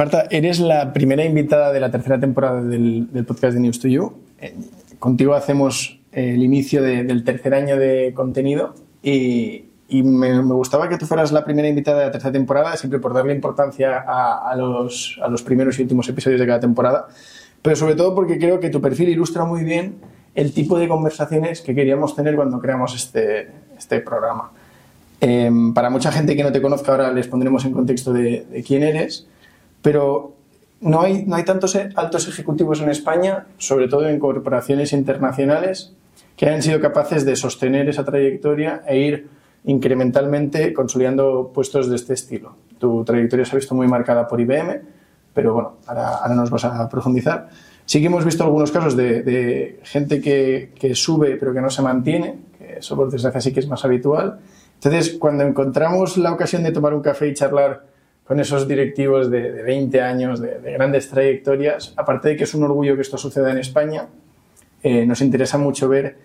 Marta, eres la primera invitada de la tercera temporada del, podcast de News to You. Eh, contigo hacemos el inicio del tercer año de contenido y, me, gustaba que tú fueras la primera invitada de la tercera temporada, siempre por darle importancia a, los, primeros y últimos episodios de cada temporada, pero sobre todo porque creo que tu perfil ilustra muy bien el tipo de conversaciones que queríamos tener cuando creamos este, este programa. Em, para mucha gente que no te conozca ahora les pondremos en contexto de quién eres, pero no hay, no hay tantos altos ejecutivos en España, sobre todo en corporaciones internacionales, que hayan sido capaces de sostener esa trayectoria e ir incrementalmente consolidando puestos de este estilo. Tu trayectoria se ha visto muy marcada por IBM, pero bueno, ahora, ahora nos vas a profundizar. Sí que hemos visto algunos casos de, gente que, que, sube pero que no se mantiene, que eso por desgracia sí que es más habitual. Entonces, cuando encontramos la ocasión de tomar un café y charlar con esos directivos de, 20 años, de, grandes trayectorias, aparte de que es un orgullo que esto suceda en España, eh, nos interesa mucho ver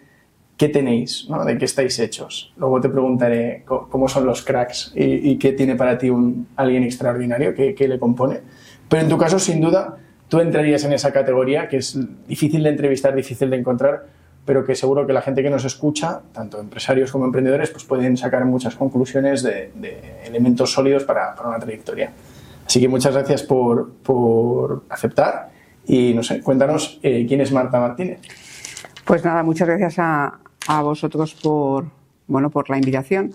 qué tenéis, ¿no? de qué estáis hechos. Luego te preguntaré cómo son los cracks y, qué tiene para ti un, alguien extraordinario, qué, le compone. Pero en tu caso, sin duda, tú entrarías en esa categoría que es difícil de entrevistar, difícil de encontrar, pero que seguro que la gente que nos escucha, tanto empresarios como emprendedores, pues pueden sacar muchas conclusiones de, elementos sólidos para, una trayectoria. Así que muchas gracias por, por aceptar y cuéntanos eh, quién es Marta Martínez. Pues nada, muchas gracias a, a, vosotros por, bueno, por la invitación,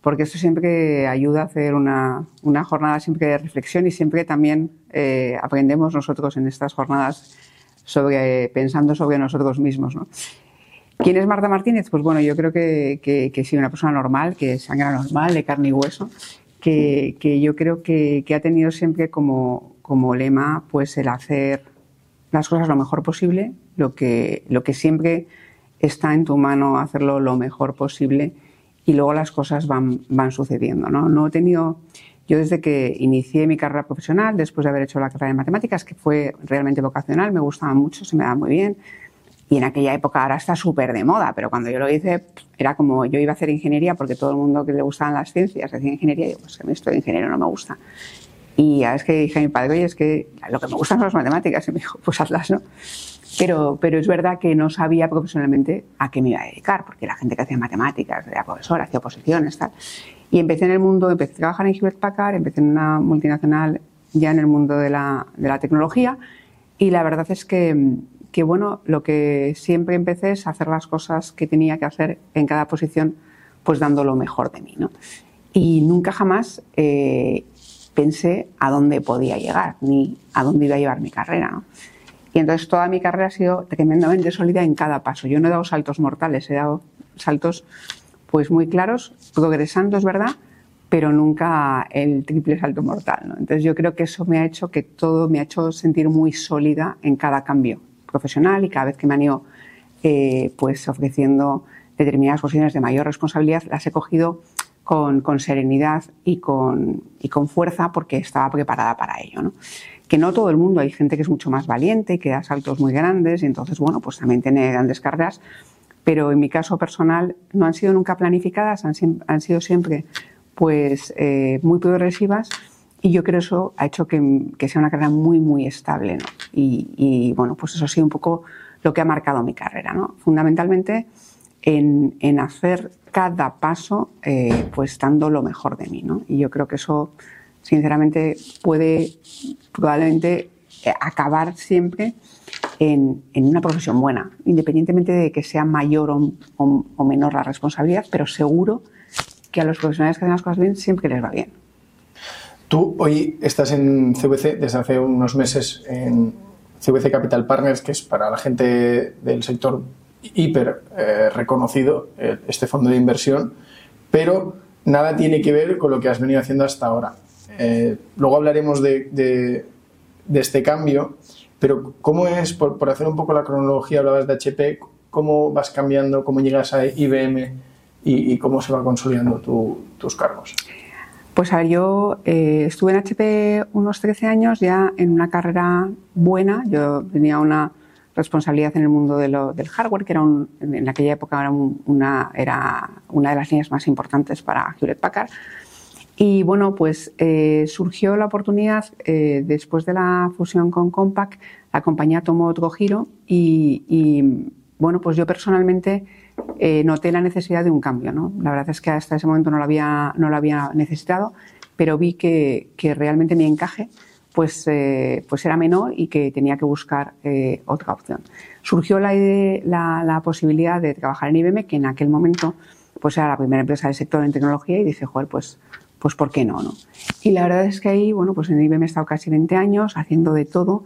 porque esto siempre ayuda a hacer una, una jornada siempre de reflexión y siempre también eh, aprendemos nosotros en estas jornadas sobre, pensando sobre nosotros mismos. ¿no? ¿Quién es Marta Martínez? Pues bueno, yo creo que, que, que sí, una persona normal, que es sangre normal, de carne y hueso, que, que yo creo que, ha tenido siempre como, como lema pues el hacer las cosas lo mejor posible, lo que, lo que siempre está en tu mano hacerlo lo mejor posible y luego las cosas van, van sucediendo. ¿no? no he tenido, yo desde que inicié mi carrera profesional, después de haber hecho la carrera de matemáticas, que fue realmente vocacional, me gustaba mucho, se me daba muy bien, y en aquella época ahora está súper de moda, pero cuando yo lo hice era como yo iba a hacer ingeniería porque todo el mundo que le gustaban las ciencias decía ingeniería y yo, pues a mí esto de ingeniero no me gusta. Y a es que dije a mi padre, oye, es que lo que me gustan son las matemáticas. Y me dijo, pues hazlas, ¿no? Pero, pero es verdad que no sabía profesionalmente a qué me iba a dedicar, porque la gente que hacía matemáticas era profesora, hacía oposiciones, tal. Y empecé en el mundo, empecé a trabajar en Hewlett Packard, empecé en una multinacional ya en el mundo de la, de la tecnología. Y la verdad es que, que bueno, lo que siempre empecé es hacer las cosas que tenía que hacer en cada posición, pues dando lo mejor de mí, ¿no? Y nunca jamás eh, pensé a dónde podía llegar, ni a dónde iba a llevar mi carrera, ¿no? Y entonces toda mi carrera ha sido tremendamente sólida en cada paso. Yo no he dado saltos mortales, he dado saltos pues muy claros, progresando, es verdad, pero nunca el triple salto mortal. ¿no? Entonces yo creo que eso me ha hecho que todo me ha hecho sentir muy sólida en cada cambio profesional y cada vez que me han ido eh, pues ofreciendo determinadas posiciones de mayor responsabilidad, las he cogido con, con serenidad y con, y con, fuerza porque estaba preparada para ello. ¿no? Que no todo el mundo, hay gente que es mucho más valiente y que da saltos muy grandes y entonces, bueno, pues también tiene grandes carreras, pero en mi caso personal no han sido nunca planificadas, han, han sido siempre pues eh, muy progresivas y yo creo que eso ha hecho que, que sea una carrera muy, muy estable. Y, bueno, pues eso ha sido un poco lo que ha marcado mi carrera. ¿no? Fundamentalmente en, en hacer cada paso eh, pues dando lo mejor de mí. ¿no? Y yo creo que eso, sinceramente, puede probablemente eh, acabar siempre en, en, una profesión buena, independientemente de que sea mayor o, o menor la responsabilidad, pero seguro que a los profesionales que hacen las cosas bien siempre les va bien. Tú hoy estás en CVC desde hace unos meses en CVC Capital Partners, que es para la gente del sector hiper eh, reconocido eh, este fondo de inversión, pero nada tiene que ver con lo que has venido haciendo hasta ahora. Eh, luego hablaremos de, este cambio, pero ¿cómo es, por, hacer un poco la cronología, hablabas de HP, cómo vas cambiando, cómo llegas a IBM y, cómo se va consolidando tu, tus cargos? Pues a ver, yo eh, estuve en HP unos 13 años ya en una carrera buena. Yo tenía una responsabilidad en el mundo de lo, del hardware, que era un, en aquella época era, un, una, era una de las líneas más importantes para Hewlett Packard. Y bueno, pues eh, surgió la oportunidad, eh, después de la fusión con Compaq, la compañía tomó otro giro y, bueno, pues yo personalmente eh, noté la necesidad de un cambio. ¿no? La verdad es que hasta ese momento no lo había, no lo había necesitado, pero vi que, que realmente mi encaje pues, pues era menor y que tenía que buscar otra opción. Surgió la, la, la posibilidad de trabajar en IBM, que en aquel momento pues era la primera empresa del sector en tecnología y dije, joder, pues pues ¿por qué no, no? Y la verdad es que ahí, bueno, pues en IBM he estado casi 20 años haciendo de todo,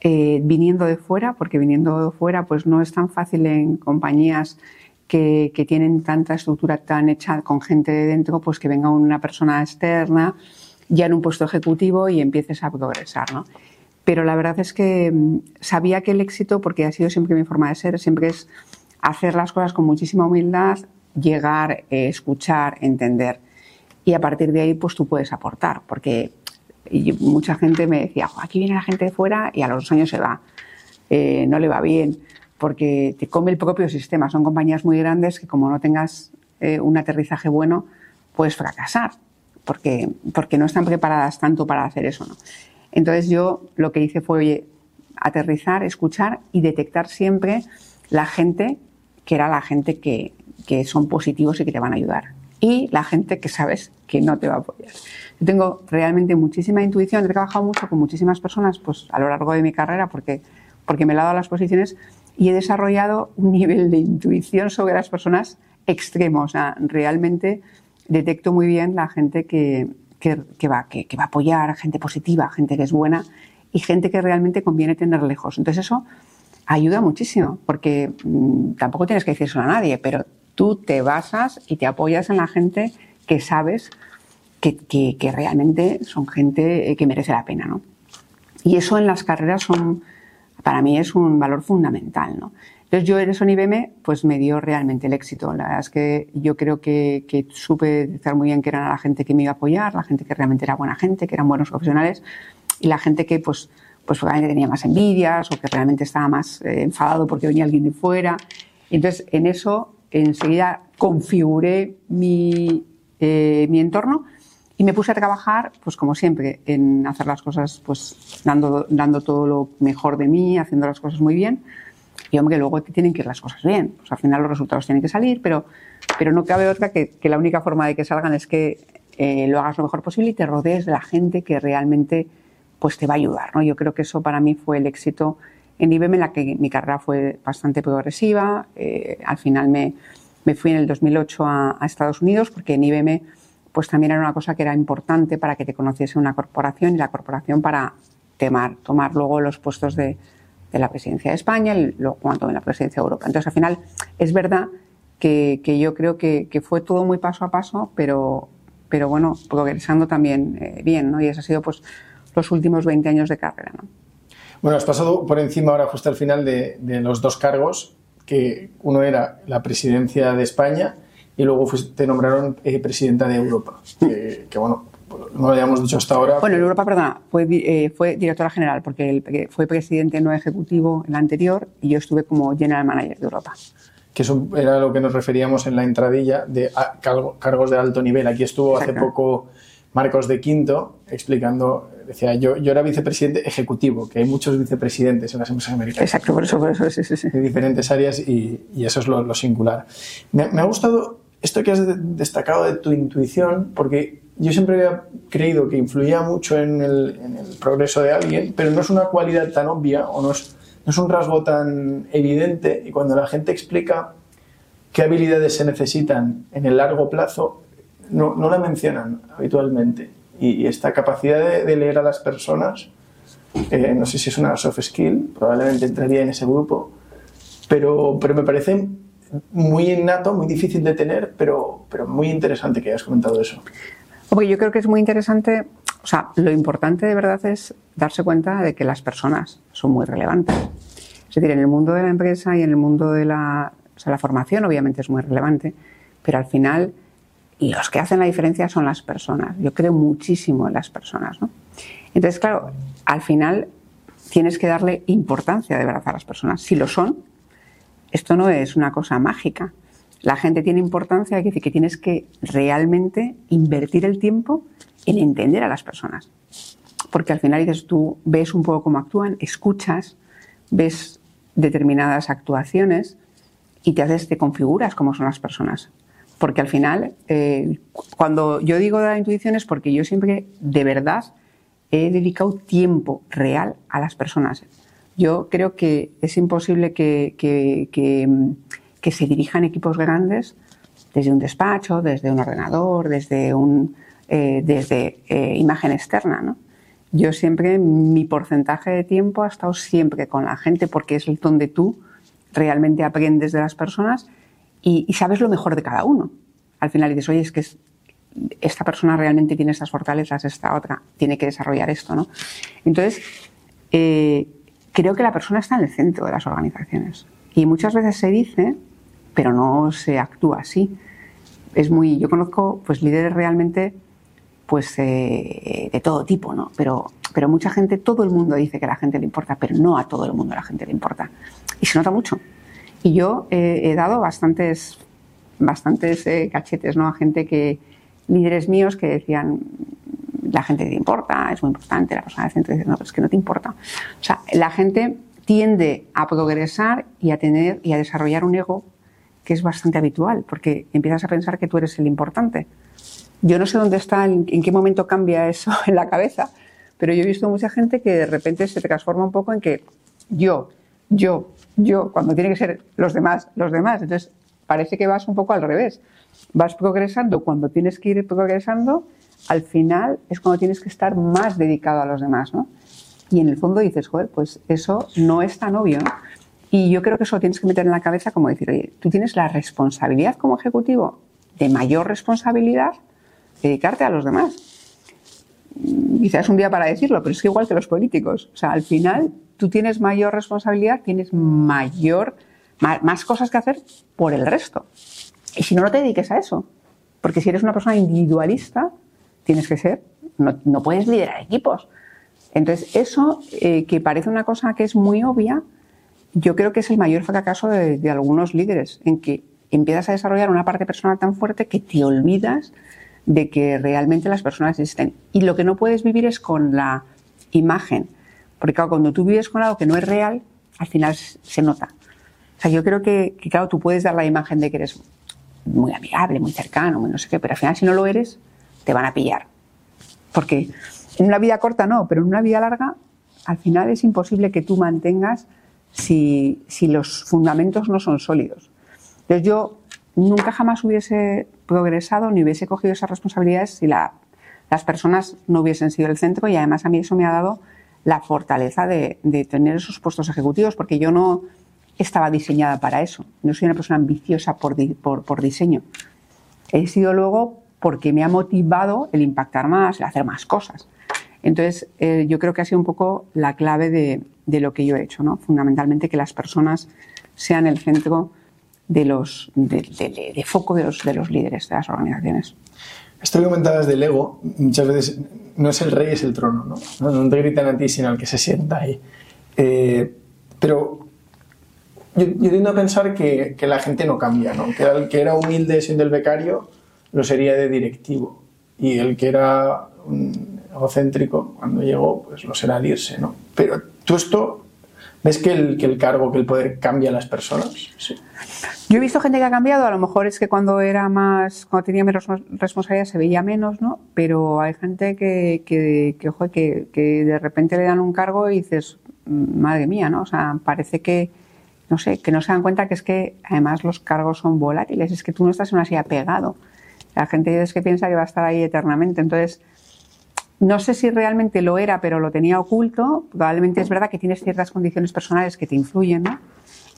eh, viniendo de fuera, porque viniendo de fuera pues no es tan fácil en compañías que, tienen tanta estructura tan hecha con gente de dentro, pues que venga una persona externa ya en un puesto ejecutivo y empieces a progresar, ¿no? Pero la verdad es que mm, sabía que el éxito, porque ha sido siempre mi forma de ser, siempre es hacer las cosas con muchísima humildad, llegar, eh, escuchar, entender. Y a partir de ahí pues tú puedes aportar, porque mucha gente me decía, aquí viene la gente de fuera y a los años se va, eh, no le va bien, porque te come el propio sistema. Son compañías muy grandes que como no tengas eh, un aterrizaje bueno, puedes fracasar, porque, porque no están preparadas tanto para hacer eso. Entonces yo lo que hice fue aterrizar, escuchar y detectar siempre la gente que era la gente que, que son positivos y que te van a ayudar y la gente que sabes que no te va a apoyar. Yo tengo realmente muchísima intuición, he trabajado mucho con muchísimas personas pues, a lo largo de mi carrera porque, porque me he dado las posiciones y he desarrollado un nivel de intuición sobre las personas extremo. O sea, realmente detecto muy bien la gente que, que, va, que, va a apoyar, gente positiva, gente que es buena y gente que realmente conviene tener lejos. Entonces eso ayuda muchísimo porque mm, tampoco tienes que decírselo a nadie, pero tú te basas y te apoyas en la gente que sabes que, que, realmente son gente eh, que merece la pena, ¿no? Y eso en las carreras son, para mí es un valor fundamental, ¿no? Entonces yo en en IBM pues me dio realmente el éxito. La verdad es que yo creo que, que supe estar muy bien que era la gente que me iba a apoyar, la gente que realmente era buena gente, que eran buenos profesionales y la gente que pues pues realmente tenía más envidias o que realmente estaba más eh, enfadado porque venía alguien de fuera. Entonces en eso enseguida configuré mi, eh, mi entorno y me puse a trabajar, pues como siempre, en hacer las cosas, pues dando, dando todo lo mejor de mí, haciendo las cosas muy bien. Y hombre, luego tienen que ir las cosas bien. Pues al final los resultados tienen que salir, pero, pero no cabe otra que, que la única forma de que salgan es que eh, lo hagas lo mejor posible y te rodees de la gente que realmente pues te va a ayudar. ¿no? Yo creo que eso para mí fue el éxito en IBM, en la que mi carrera fue bastante progresiva. Eh, al final me, me, fui en el 2008 a, a, Estados Unidos porque en IBM pues también era una cosa que era importante para que te conociese una corporación y la corporación para temar, tomar luego los puestos de, de la presidencia de España y luego cuando en la presidencia de Europa. Entonces, al final, es verdad que, que yo creo que, que, fue todo muy paso a paso, pero, pero bueno, progresando también eh, bien, ¿no? Y eso ha sido pues los últimos 20 años de carrera, ¿no? Bueno, has pasado por encima ahora justo al final de, de los dos cargos, que uno era la presidencia de España y luego te nombraron eh, presidenta de Europa, que, que, bueno, no lo habíamos dicho hasta ahora. Bueno, en Europa, perdona, fue, eh, fue directora general, porque el, fue presidente no ejecutivo el anterior y yo estuve como general manager de Europa. Que eso era lo que nos referíamos en la entradilla de a, cargos de alto nivel. Aquí estuvo hace poco Marcos de Quinto explicando, decía, yo, yo era vicepresidente ejecutivo, que hay muchos vicepresidentes en las empresas americanas. Exacto, por eso, por eso, sí, sí, sí. De diferentes áreas y, y eso es lo, lo singular. Me, me, ha gustado esto que has destacado de tu intuición, porque yo siempre había creído que influía mucho en el, en el progreso de alguien, pero no es una cualidad tan obvia o no es, no es un rasgo tan evidente y cuando la gente explica qué habilidades se necesitan en el largo plazo, no, no la mencionan habitualmente. Y, y esta capacidad de, leer a las personas, eh, no sé si es una soft skill, probablemente entraría en ese grupo, pero, pero me parece muy innato, muy difícil de tener, pero, pero muy interesante que hayas comentado eso. Porque yo creo que es muy interesante, o sea, lo importante de verdad es darse cuenta de que las personas son muy relevantes. Es decir, en el mundo de la empresa y en el mundo de la, o sea, la formación obviamente es muy relevante, pero al final los que hacen la diferencia son las personas. Yo creo muchísimo en las personas. ¿no? Entonces, claro, al final tienes que darle importancia de verdad a las personas. Si lo son, esto no es una cosa mágica. la gente tiene importancia, que decir que tienes que realmente invertir el tiempo en entender a las personas. Porque al final dices, tú ves un poco cómo actúan, escuchas, ves determinadas actuaciones y te haces, te configuras cómo son las personas. Porque al final, eh, cuando yo digo de la intuición es porque yo siempre, de verdad, he dedicado tiempo real a las personas. Yo creo que es imposible que, que, se dirijan equipos grandes desde un despacho, desde un ordenador, desde, un, eh, desde eh, imagen externa. ¿no? Yo siempre, mi porcentaje de tiempo ha estado siempre con la gente porque es donde tú realmente aprendes de las personas y, y sabes lo mejor de cada uno. Al final dices, oye, es que es, esta persona realmente tiene estas fortalezas, esta otra tiene que desarrollar esto, ¿no? Entonces, eh, creo que la persona está en el centro de las organizaciones. Y muchas veces se dice, pero no se actúa así. Es muy, yo conozco pues líderes realmente pues eh, de todo tipo, ¿no? Pero, pero mucha gente, todo el mundo dice que a la gente le importa, pero no a todo el mundo a la gente le importa. Y se nota mucho. Y yo he dado bastantes, bastantes eh, cachetes, ¿no? A gente que, líderes míos que decían, la gente te importa, es muy importante, la persona del centro dice, no, es que no te importa. O sea, la gente tiende a progresar y a tener y a desarrollar un ego que es bastante habitual, porque empiezas a pensar que tú eres el importante. Yo no sé dónde está, en, qué momento cambia eso en la cabeza, pero yo he visto mucha gente que de repente se transforma un poco en que yo, yo, yo, cuando tiene que ser los demás, los demás. Entonces, parece que vas un poco al revés vas progresando, cuando tienes que ir progresando, al final es cuando tienes que estar más dedicado a los demás, ¿no? Y en el fondo dices, joder, pues eso no es tan obvio, Y yo creo que eso lo tienes que meter en la cabeza como decir, oye, tú tienes la responsabilidad como ejecutivo, de mayor responsabilidad, dedicarte a los demás. Quizás es un día para decirlo, pero es igual que los políticos. O sea, al final tú tienes mayor responsabilidad, tienes mayor, más cosas que hacer por el resto. Y si no, no te dediques a eso. Porque si eres una persona individualista, tienes que ser, no, puedes liderar equipos. Entonces, eso eh, que parece una cosa que es muy obvia, yo creo que es el mayor fracaso de, de, algunos líderes, en que empiezas a desarrollar una parte personal tan fuerte que te olvidas de que realmente las personas existen. Y lo que no puedes vivir es con la imagen. Porque claro, cuando tú vives con algo que no es real, al final se nota. O sea, yo creo que, que claro, tú puedes dar la imagen de que eres muy amigable, muy cercano, muy no sé qué, pero al final si no lo eres, te van a pillar. Porque en una vida corta no, pero en una vida larga, al final es imposible que tú mantengas si, si los fundamentos no son sólidos. Entonces yo nunca jamás hubiese progresado ni hubiese cogido esas responsabilidades si la, las personas no hubiesen sido el centro y además a mí eso me ha dado la fortaleza de, de tener esos puestos ejecutivos porque yo no, estaba diseñada para eso. No soy una persona ambiciosa por, por, diseño. He sido luego porque me ha motivado el impactar más, el hacer más cosas. Entonces, eh, yo creo que ha sido un poco la clave de, lo que yo he hecho, ¿no? Fundamentalmente que las personas sean el centro de los, de, de, foco de los, de los líderes de las organizaciones. Esto que comentabas del ego, muchas veces no es el rey, es el trono, ¿no? No, te gritan a ti, sino al que se sienta ahí. Eh, pero yo, tiendo a pensar que, que, la gente no cambia, ¿no? Que el que era humilde siendo el becario lo sería de directivo y el que era egocéntrico cuando llegó pues lo será de irse, ¿no? Pero tú esto, ¿ves que el, que el cargo, que el poder cambia a las personas? Sí. Yo he visto gente que ha cambiado, a lo mejor es que cuando era más, cuando tenía menos responsabilidad se veía menos, ¿no? Pero hay gente que, que, que, ojo, que, que de repente le dan un cargo y dices, madre mía, ¿no? O sea, parece que, no sé, que no se dan cuenta que es que además los cargos son volátiles, es que tú no estás en una silla pegado. La gente es que piensa que va a estar ahí eternamente. Entonces, no sé si realmente lo era, pero lo tenía oculto. Probablemente es verdad que tienes ciertas condiciones personales que te influyen, ¿no?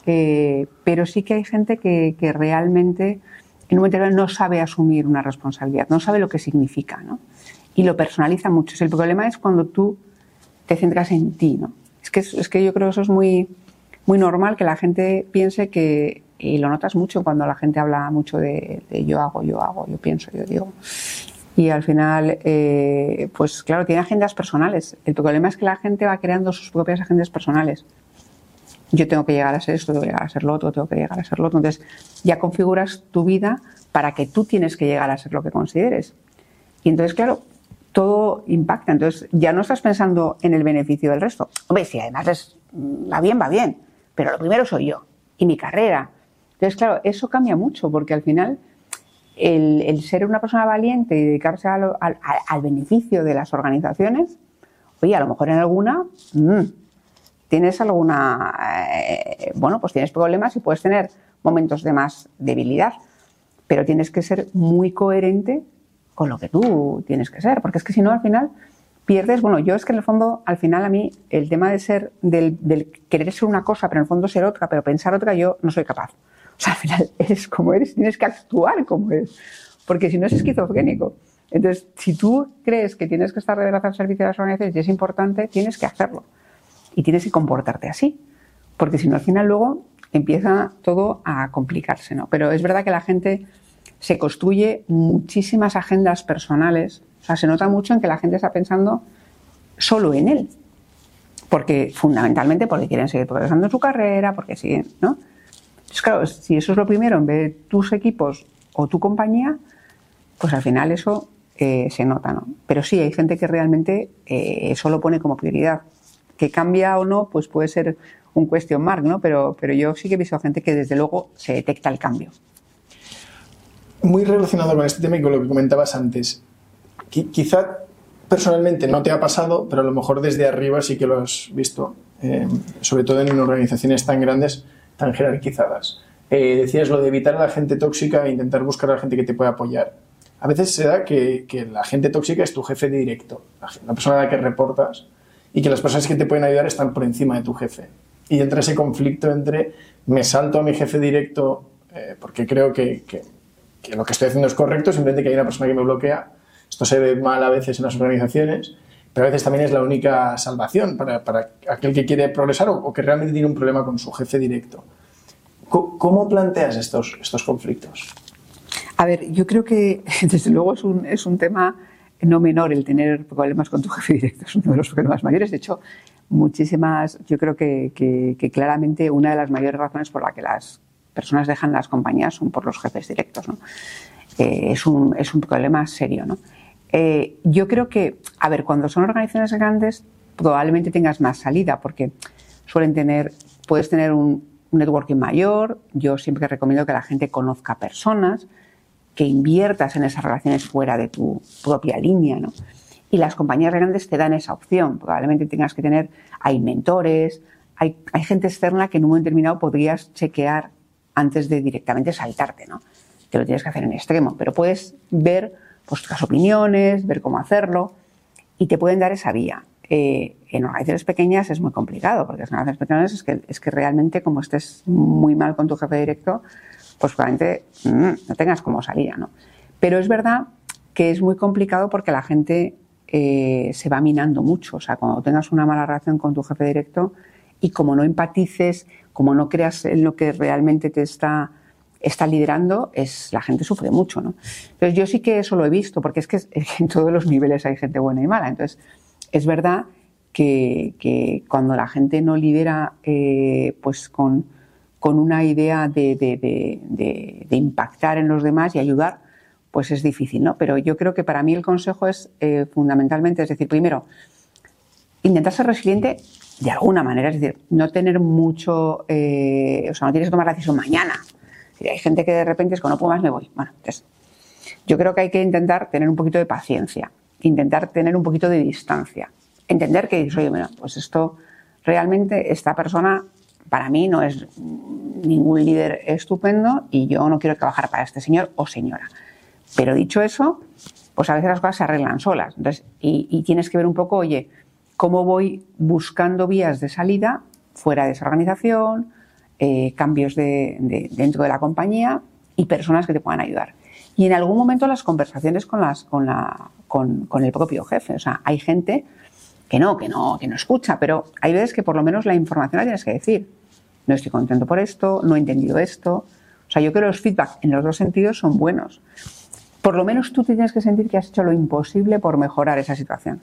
Pero sí que hay gente que, que, realmente en un momento no sabe asumir una responsabilidad, no sabe lo que significa, ¿no? Y lo personaliza mucho. El problema es cuando tú te centras en ti, ¿no? Es que, es que yo creo que eso es muy, muy normal que la gente piense que, y lo notas mucho cuando la gente habla mucho de, yo hago, yo hago, yo pienso, yo digo. Y al final, eh, pues claro, tiene agendas personales. El problema es que la gente va creando sus propias agendas personales. yo tengo que llegar a ser esto, tengo que llegar a ser lo otro, tengo que llegar a ser lo otro. Entonces ya configuras tu vida para que tú tienes que llegar a ser lo que consideres. Y entonces, claro, todo impacta. Entonces ya no estás pensando en el beneficio del resto. Hombre, si además es, va bien, va bien. Pero lo primero soy yo y mi carrera. Entonces, claro, eso cambia mucho porque al final el, ser una persona valiente y dedicarse al, beneficio de las organizaciones, oye, a lo mejor en alguna mm, tienes alguna, eh, bueno, pues tienes problemas y puedes tener momentos de más debilidad, pero tienes que ser muy coherente con lo que tú tienes que ser, porque es que si no al final pierdes, bueno, yo es que en el fondo, al final a mí, el tema de ser, del, del querer ser una cosa, pero en el fondo ser otra, pero pensar otra, yo no soy capaz. O sea, al final eres como eres, tienes que actuar como eres, porque si no es esquizofrénico. Entonces, si tú crees que tienes que estar de al servicio de las organizaciones y es importante, tienes que hacerlo. Y tienes que comportarte así. Porque si no, al final luego empieza todo a complicarse, ¿no? Pero es verdad que la gente se construye muchísimas agendas personales. O sea, se nota mucho en que la gente está pensando solo en él. Porque, fundamentalmente, porque quieren seguir progresando en su carrera, porque siguen, ¿no? Entonces, claro, si eso es lo primero, en vez de tus equipos o tu compañía, pues al final eso eh, se nota, ¿no? Pero sí, hay gente que realmente eh, eso lo pone como prioridad. Que cambia o no, pues puede ser un question mark, ¿no? Pero, pero yo sí que he visto gente que desde luego se detecta el cambio. Muy relacionado con este tema y con lo que comentabas antes. quizá personalmente no te ha pasado, pero a lo mejor desde arriba sí que lo has visto, eh, sobre todo en organizaciones tan grandes tan jerarquizadas. Eh, decías lo de evitar a la gente tóxica e intentar buscar a la gente que te pueda apoyar. A veces se da que, la gente tóxica es tu jefe directo, la, persona a la que reportas, y que las personas que te pueden ayudar están por encima de tu jefe. Y entra ese conflicto entre me salto a mi jefe directo eh, porque creo que, lo que estoy haciendo es correcto, simplemente que hay una persona que me bloquea. Esto se ve mal a veces en las organizaciones, pero a veces también es la única salvación para, aquel que quiere progresar o, que realmente tiene un problema con su jefe directo. ¿Cómo, planteas estos, estos conflictos? A ver, yo creo que desde luego es un, es un tema no menor el tener problemas con tu jefe directo, es uno de los problemas mayores. De hecho, muchísimas, yo creo que, que, claramente una de las mayores razones por la que las personas dejan las compañías son por los jefes directos. ¿no? Eh, es, un, es un problema serio. ¿no? Eh, yo creo que, a ver, cuando son organizaciones grandes, probablemente tengas más salida, porque suelen tener, puedes tener un, networking mayor. Yo siempre recomiendo que la gente conozca personas, que inviertas en esas relaciones fuera de tu propia línea, ¿no? Y las compañías grandes te dan esa opción. Probablemente tengas que tener, hay mentores, hay, hay gente externa que en un momento determinado podrías chequear antes de directamente saltarte, ¿no? Te lo tienes que hacer en extremo, pero puedes ver pues, las opiniones, ver cómo hacerlo y te pueden dar esa vía. Eh, en organizaciones pequeñas es muy complicado, porque en organizaciones pequeñas es que, es que realmente como estés muy mal con tu jefe directo, pues probablemente mm, no tengas cómo salir, ¿no? Pero es verdad que es muy complicado porque la gente eh, se va minando mucho. O sea, cuando tengas una mala relación con tu jefe directo y como no empatices, como no creas en lo que realmente te está está liderando, es, la gente sufre mucho, ¿no? Entonces yo sí que eso lo he visto, porque es que en todos los niveles hay gente buena y mala. Entonces, es verdad que, cuando la gente no lidera eh, pues con, una idea de, impactar en los demás y ayudar, pues es difícil, ¿no? Pero yo creo que para mí el consejo es eh, fundamentalmente, es decir, primero, intentar ser resiliente de alguna manera, es decir, no tener mucho, eh, o sea, no tienes que tomar la decisión mañana, hay gente que de repente es que no más, me voy. Bueno, entonces, yo creo que hay que intentar tener un poquito de paciencia, intentar tener un poquito de distancia, entender que, oye, mira, pues esto realmente, esta persona para mí no es ningún líder estupendo y yo no quiero trabajar para este señor o señora. Pero dicho eso, pues a veces las cosas se arreglan solas. Entonces, y, tienes que ver un poco, oye, cómo voy buscando vías de salida fuera de esa organización, eh, cambios de, dentro de la compañía y personas que te puedan ayudar. Y en algún momento las conversaciones con, las, con, la, con, el propio jefe. O sea, hay gente que no, que no, que no escucha, pero hay veces que por lo menos la información la tienes que decir. No estoy contento por esto, no he entendido esto. O sea, yo creo que los feedback en los dos sentidos son buenos. Por lo menos tú tienes que sentir que has hecho lo imposible por mejorar esa situación.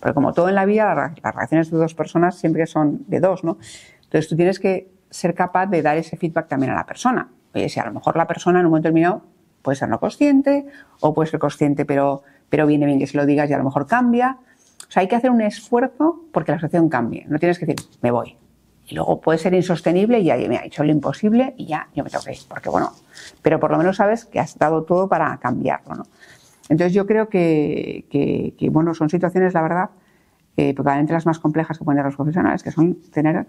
Porque como todo en la vida, las relaciones de dos personas siempre son de dos, ¿no? Entonces tú tienes que ser capaz de dar ese feedback también a la persona. Oye, si a lo mejor la persona en un momento determinado puede ser no consciente o puede ser consciente, pero, pero viene bien que se lo digas y a lo mejor cambia. O sea, hay que hacer un esfuerzo porque la situación cambie. No tienes que decir, me voy. Y luego puede ser insostenible y ya me ha hecho lo imposible y ya yo me tengo que. Porque bueno, pero por lo menos sabes que has dado todo para cambiarlo. ¿no? Entonces yo creo que, que, bueno, son situaciones, la verdad, eh, probablemente las más complejas que pueden tener los profesionales, que son tener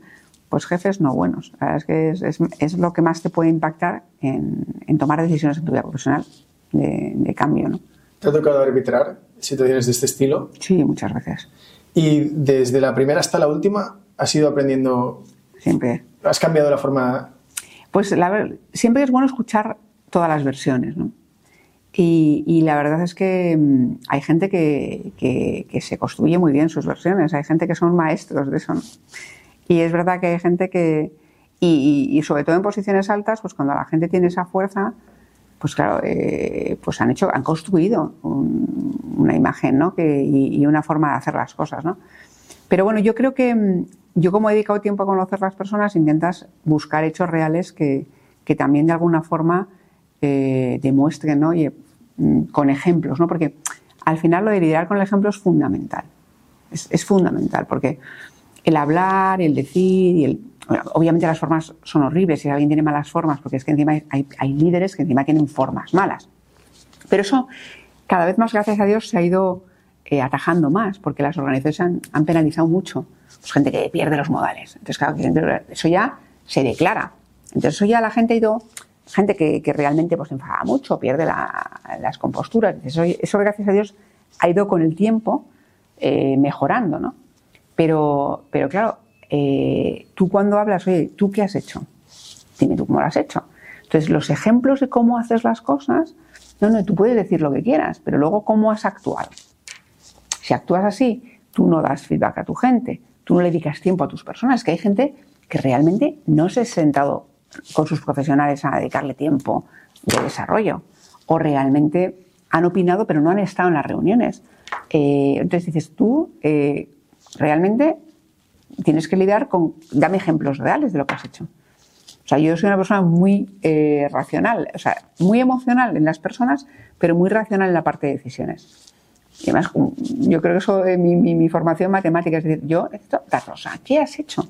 pues jefes no buenos. La verdad es que es, es, lo que más te puede impactar en, en, tomar decisiones en tu vida profesional de, de cambio. ¿no? ¿Te ha tocado arbitrar situaciones de este estilo? Sí, muchas veces. ¿Y desde la primera hasta la última has ido aprendiendo? Siempre. ¿Has cambiado la forma? Pues la, siempre es bueno escuchar todas las versiones, ¿no? Y, la verdad es que mm, hay gente que, que, se construye muy bien sus versiones, hay gente que son maestros de eso. Y es verdad que hay gente que, y, sobre todo en posiciones altas, pues cuando la gente tiene esa fuerza, pues claro, eh, pues han hecho, han construido una imagen, ¿no? Que, y, una forma de hacer las cosas, ¿no? Pero bueno, yo creo que mm, yo como he dedicado tiempo a conocer las personas, intentas buscar hechos reales que, que también de alguna forma eh, demuestren, ¿no? Mm, con ejemplos, ¿no? Porque al final lo de liderar con el ejemplo es fundamental. Es, fundamental, porque el hablar, el decir y el. obviamente las formas son horribles si alguien tiene malas formas, porque es que encima hay, líderes que encima tienen formas malas. Pero eso, cada vez más, gracias a Dios, se ha ido eh, atajando más, porque las organizaciones han, penalizado mucho. Pues gente que pierde los modales. Entonces, claro, eso ya se declara. Entonces, eso ya la gente ha ido gente que, realmente pues, enfada mucho, pierde las composturas. Eso, eso, gracias a Dios, ha ido con el tiempo eh, mejorando, ¿no? Pero, pero claro, eh, tú cuando hablas, oye, ¿tú qué has hecho? Dime tú cómo lo has hecho. Entonces, los ejemplos de cómo haces las cosas, no, no, tú puedes decir lo que quieras, pero luego cómo has actuado. Si actúas así, tú no das feedback a tu gente, tú no le dedicas tiempo a tus personas, que hay gente que realmente no se ha sentado con sus profesionales a dedicarle tiempo de desarrollo. O realmente han opinado pero no han estado en las reuniones. Eh, entonces dices, tú eh, realmente tienes que lidiar con, dame ejemplos reales de lo que has hecho. O sea, yo soy una persona muy eh, racional, o sea, muy emocional en las personas, pero muy racional en la parte de decisiones. Y además, yo creo que eso es mi, mi, formación matemática, es decir, yo necesito o sea, ¿qué has hecho?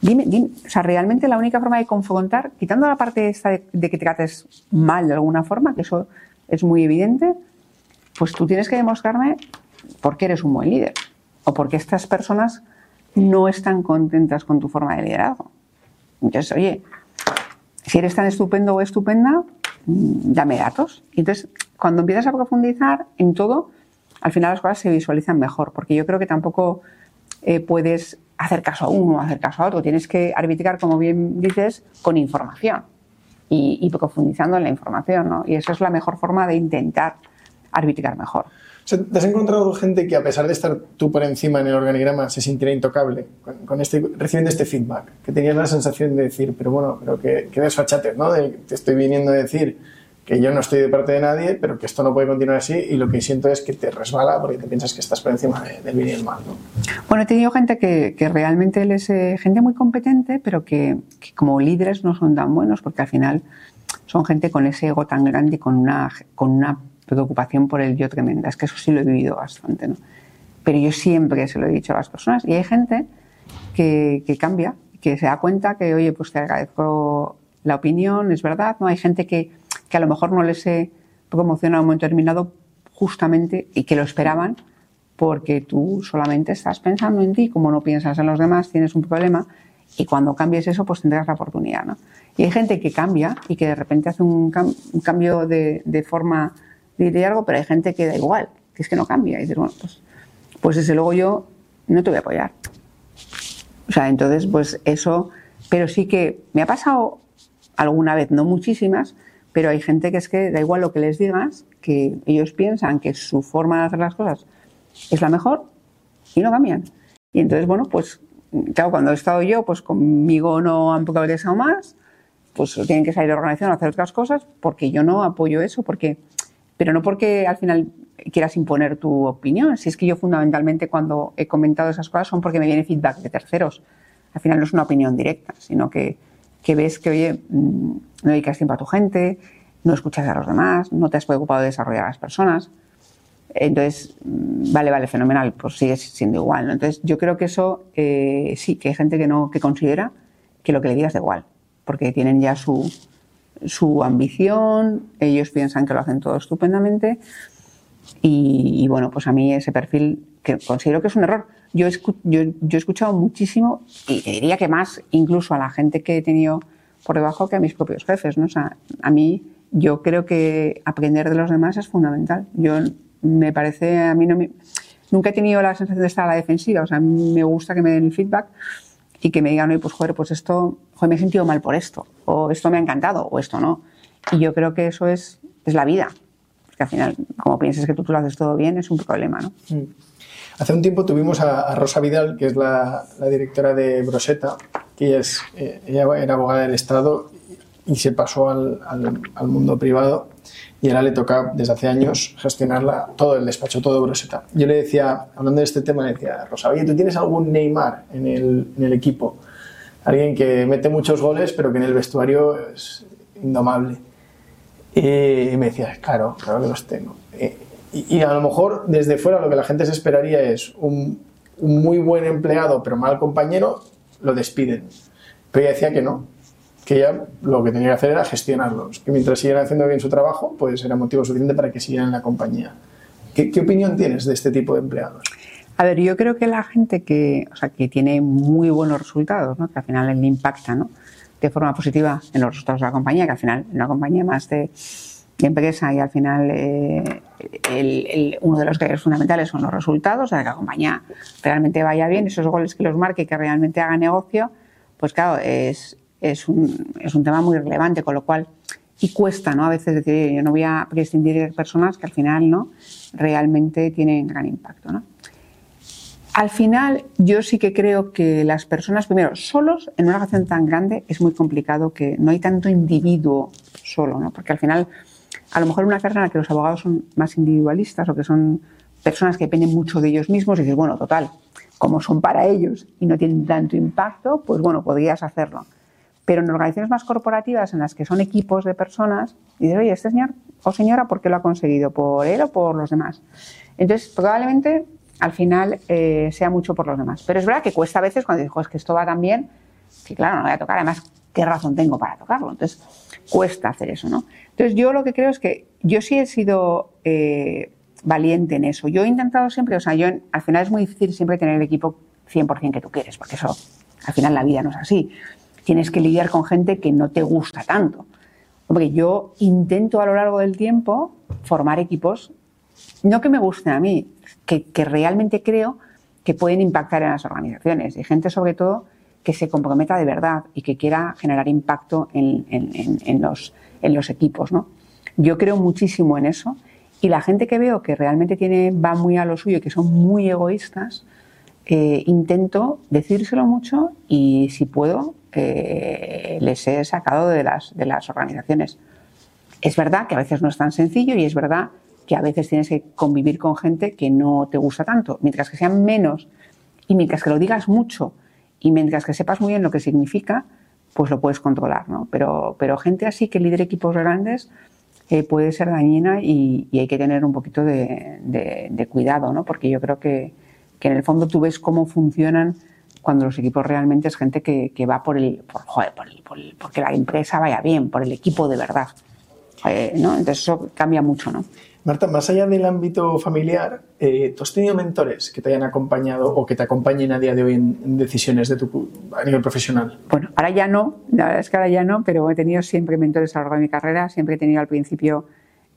Dime, dime, o sea, realmente la única forma de confrontar, quitando la parte esta de, que te trates mal de alguna forma, que eso es muy evidente, pues tú tienes que demostrarme por qué eres un buen líder o por qué estas personas no están contentas con tu forma de liderazgo. Entonces, oye, si eres tan estupendo o estupenda, mm, dame datos. Y entonces, cuando empiezas a profundizar en todo, al final las cosas se visualizan mejor, porque yo creo que tampoco eh, puedes hacer caso a uno, hacer caso a otro. Tienes que arbitrar, como bien dices, con información y, profundizando en la información, ¿no? Y eso es la mejor forma de intentar arbitrar mejor. ¿Te has encontrado gente que a pesar de estar tú por encima en el organigrama se sintiera intocable con, este, recibiendo este feedback? Que tenías la sensación de decir, pero bueno, pero que, que ¿no? De, te estoy viniendo a decir que yo no estoy de parte de nadie, pero que esto no puede continuar así y lo que siento es que te resbala porque te piensas que estás por encima del bien y el mal. ¿no? Bueno, he tenido gente que, que realmente es eh, gente muy competente, pero que, como líderes no son tan buenos porque al final son gente con ese ego tan grande y con una, con una preocupación por el yo tremenda. Es que eso sí lo he vivido bastante. ¿no? Pero yo siempre se lo he dicho a las personas y hay gente que, que cambia, que se da cuenta que, oye, pues te agradezco la opinión, es verdad, ¿no? Hay gente que que a lo mejor no les he promocionado en un momento determinado justamente y que lo esperaban porque tú solamente estás pensando en ti, como no piensas en los demás, tienes un problema y cuando cambies eso pues tendrás la oportunidad. ¿no? Y hay gente que cambia y que de repente hace un, cambio de, forma de algo, pero hay gente que da igual, que es que no cambia. Y dices, bueno, pues, pues desde luego yo no te voy a apoyar. O sea, entonces pues eso, pero sí que me ha pasado alguna vez, no muchísimas, pero hay gente que es que da igual lo que les digas, que ellos piensan que su forma de hacer las cosas es la mejor y no cambian. Y entonces, bueno, pues claro, cuando he estado yo, pues conmigo no han progresado más, pues tienen que salir de organización a hacer otras cosas porque yo no apoyo eso, porque, pero no porque al final quieras imponer tu opinión, si es que yo fundamentalmente cuando he comentado esas cosas son porque me viene feedback de terceros. al final no es una opinión directa, sino que, que ves que, oye, mm, no dedicas tiempo a tu gente, no escuchas a los demás, no te has preocupado de desarrollar a las personas. Entonces, mm, vale, vale, fenomenal, pues sigue siendo igual. ¿no? Entonces, yo creo que eso eh, sí, que hay gente que no que considera que lo que le digas da igual, porque tienen ya su, su ambición, ellos piensan que lo hacen todo estupendamente y, bueno, pues a mí ese perfil que considero que es un error. Yo he, yo, yo he escuchado muchísimo y diría que más incluso a la gente que he tenido por debajo que a mis propios jefes, ¿no? O sea, a mí yo creo que aprender de los demás es fundamental. Yo me parece, a mí no me, nunca he tenido la sensación de estar a la defensiva, o sea, me gusta que me den el feedback y que me digan, oye, pues joder, pues esto, joder, me he sentido mal por esto, o esto me ha encantado, o esto no. Y yo creo que eso es, es la vida. Porque al final, como pienses que tú, tú lo haces todo bien, es un problema, ¿no? Mm. Hace un tiempo tuvimos a, Rosa Vidal, que es la, directora de Broseta, que es, eh, ella era abogada del Estado y se pasó al, al, mundo privado y ahora le toca desde hace años gestionarla todo el despacho, todo Broseta. Yo le decía, hablando de este tema, le decía, Rosa, oye, ¿tú tienes algún Neymar en el, en el equipo? Alguien que mete muchos goles, pero que en el vestuario es indomable. Y me decía, claro, claro que los tengo. Y, y, a lo mejor desde fuera lo que la gente se esperaría es un, un muy buen empleado, pero mal compañero, lo despiden. Pero ella decía que no, que ella lo que tenía que hacer era gestionarlos, que mientras siguieran haciendo bien su trabajo, pues era motivo suficiente para que siguieran en la compañía. ¿Qué, qué opinión tienes de este tipo de empleados? A ver, yo creo que la gente que, o sea, que tiene muy buenos resultados, ¿no? que al final le impacta ¿no? de forma positiva en los resultados de la compañía, que al final en una compañía más de, de empresa y al final eh, el, el, uno de los criterios fundamentales son los resultados, o sea, que la compañía realmente vaya bien, esos goles que los marque, que realmente haga negocio, pues claro, es, es un, es un tema muy relevante, con lo cual, y cuesta, ¿no? A veces decir, yo no voy a prescindir de personas que al final, ¿no? Realmente tienen gran impacto, ¿no? Al final, yo sí que creo que las personas, primero, solos en una relación tan grande es muy complicado que no hay tanto individuo solo, ¿no? Porque al final, a lo mejor una carrera en la que los abogados son más individualistas o que son personas que dependen mucho de ellos mismos dices, bueno, total, como son para ellos y no tienen tanto impacto, pues bueno, podrías hacerlo. Pero en organizaciones más corporativas en las que son equipos de personas, dices, oye, este señor o señora, ¿por qué lo ha conseguido? ¿Por él o por los demás? Entonces, probablemente al final eh, sea mucho por los demás. Pero es verdad que cuesta a veces cuando dices, es que esto va tan bien, que claro, no voy a tocar, además, ¿qué razón tengo para tocarlo? Entonces, cuesta hacer eso, ¿no? Entonces, yo lo que creo es que yo sí he sido eh, valiente en eso. Yo he intentado siempre, o sea, yo al final es muy difícil siempre tener el equipo 100% que tú quieres, porque eso, al final la vida no es así tienes que lidiar con gente que no te gusta tanto. Porque yo intento a lo largo del tiempo formar equipos, no que me gusten a mí, que, realmente creo que pueden impactar en las organizaciones. Y gente sobre todo que se comprometa de verdad y que quiera generar impacto en los equipos. ¿no? Yo creo muchísimo en eso. Y la gente que veo que realmente tiene, va muy a lo suyo y que son muy egoístas, eh, intento decírselo mucho y si puedo, les he sacado de las, de las organizaciones. Es verdad que a veces no es tan sencillo y es verdad que a veces tienes que convivir con gente que no te gusta tanto. Mientras que sean menos y mientras que lo digas mucho y mientras que sepas muy bien lo que significa, pues lo puedes controlar, ¿no? Pero, pero gente así que lidera equipos grandes eh, puede ser dañina y, hay que tener un poquito de, de, de cuidado, ¿no? Porque yo creo que, que, en el fondo tú ves cómo funcionan cuando los equipos realmente es gente que, que va por el, por, joder, por el, por el, porque la empresa vaya bien, por el equipo de verdad. Eh, ¿no? Entonces eso cambia mucho, ¿no? Marta, más allá del ámbito familiar, eh, ¿tú has tenido mentores que te hayan acompañado o que te acompañen a día de hoy en, decisiones de tu, a nivel profesional? Bueno, ahora ya no, la verdad es que ahora ya no, pero he tenido siempre mentores a lo largo de mi carrera, siempre he tenido al principio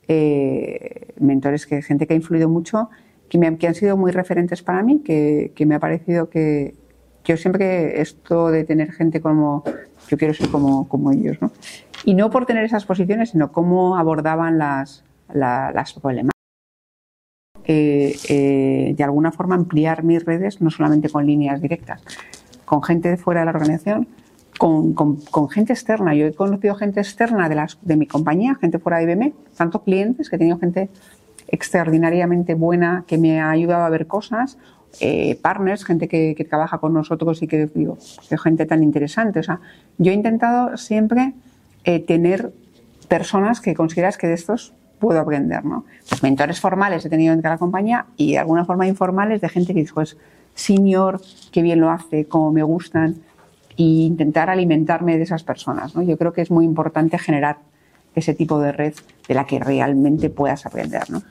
eh, mentores, que gente que ha influido mucho, que, me, que han sido muy referentes para mí, que, que me ha parecido que, yo siempre esto de tener gente como yo quiero ser como, como ellos, ¿no? Y no por tener esas posiciones, sino cómo abordaban las, la, las problemas. Eh, eh, de alguna forma ampliar mis redes, no solamente con líneas directas, con gente de fuera de la organización, con, con, con, gente externa. Yo he conocido gente externa de, las, de mi compañía, gente fuera de IBM, tanto clientes que he tenido gente extraordinariamente buena que me ha ayudado a ver cosas eh, partners, gente que, trabaja con nosotros y que digo, qué gente tan interesante. O sea, yo he intentado siempre eh, tener personas que consideras que de estos puedo aprender, ¿no? Pues mentores formales he tenido dentro de la compañía y de alguna forma informales de gente que dijo, es senior, qué bien lo hace, cómo me gustan, e intentar alimentarme de esas personas, ¿no? Yo creo que es muy importante generar ese tipo de red de la que realmente puedas aprender, ¿no?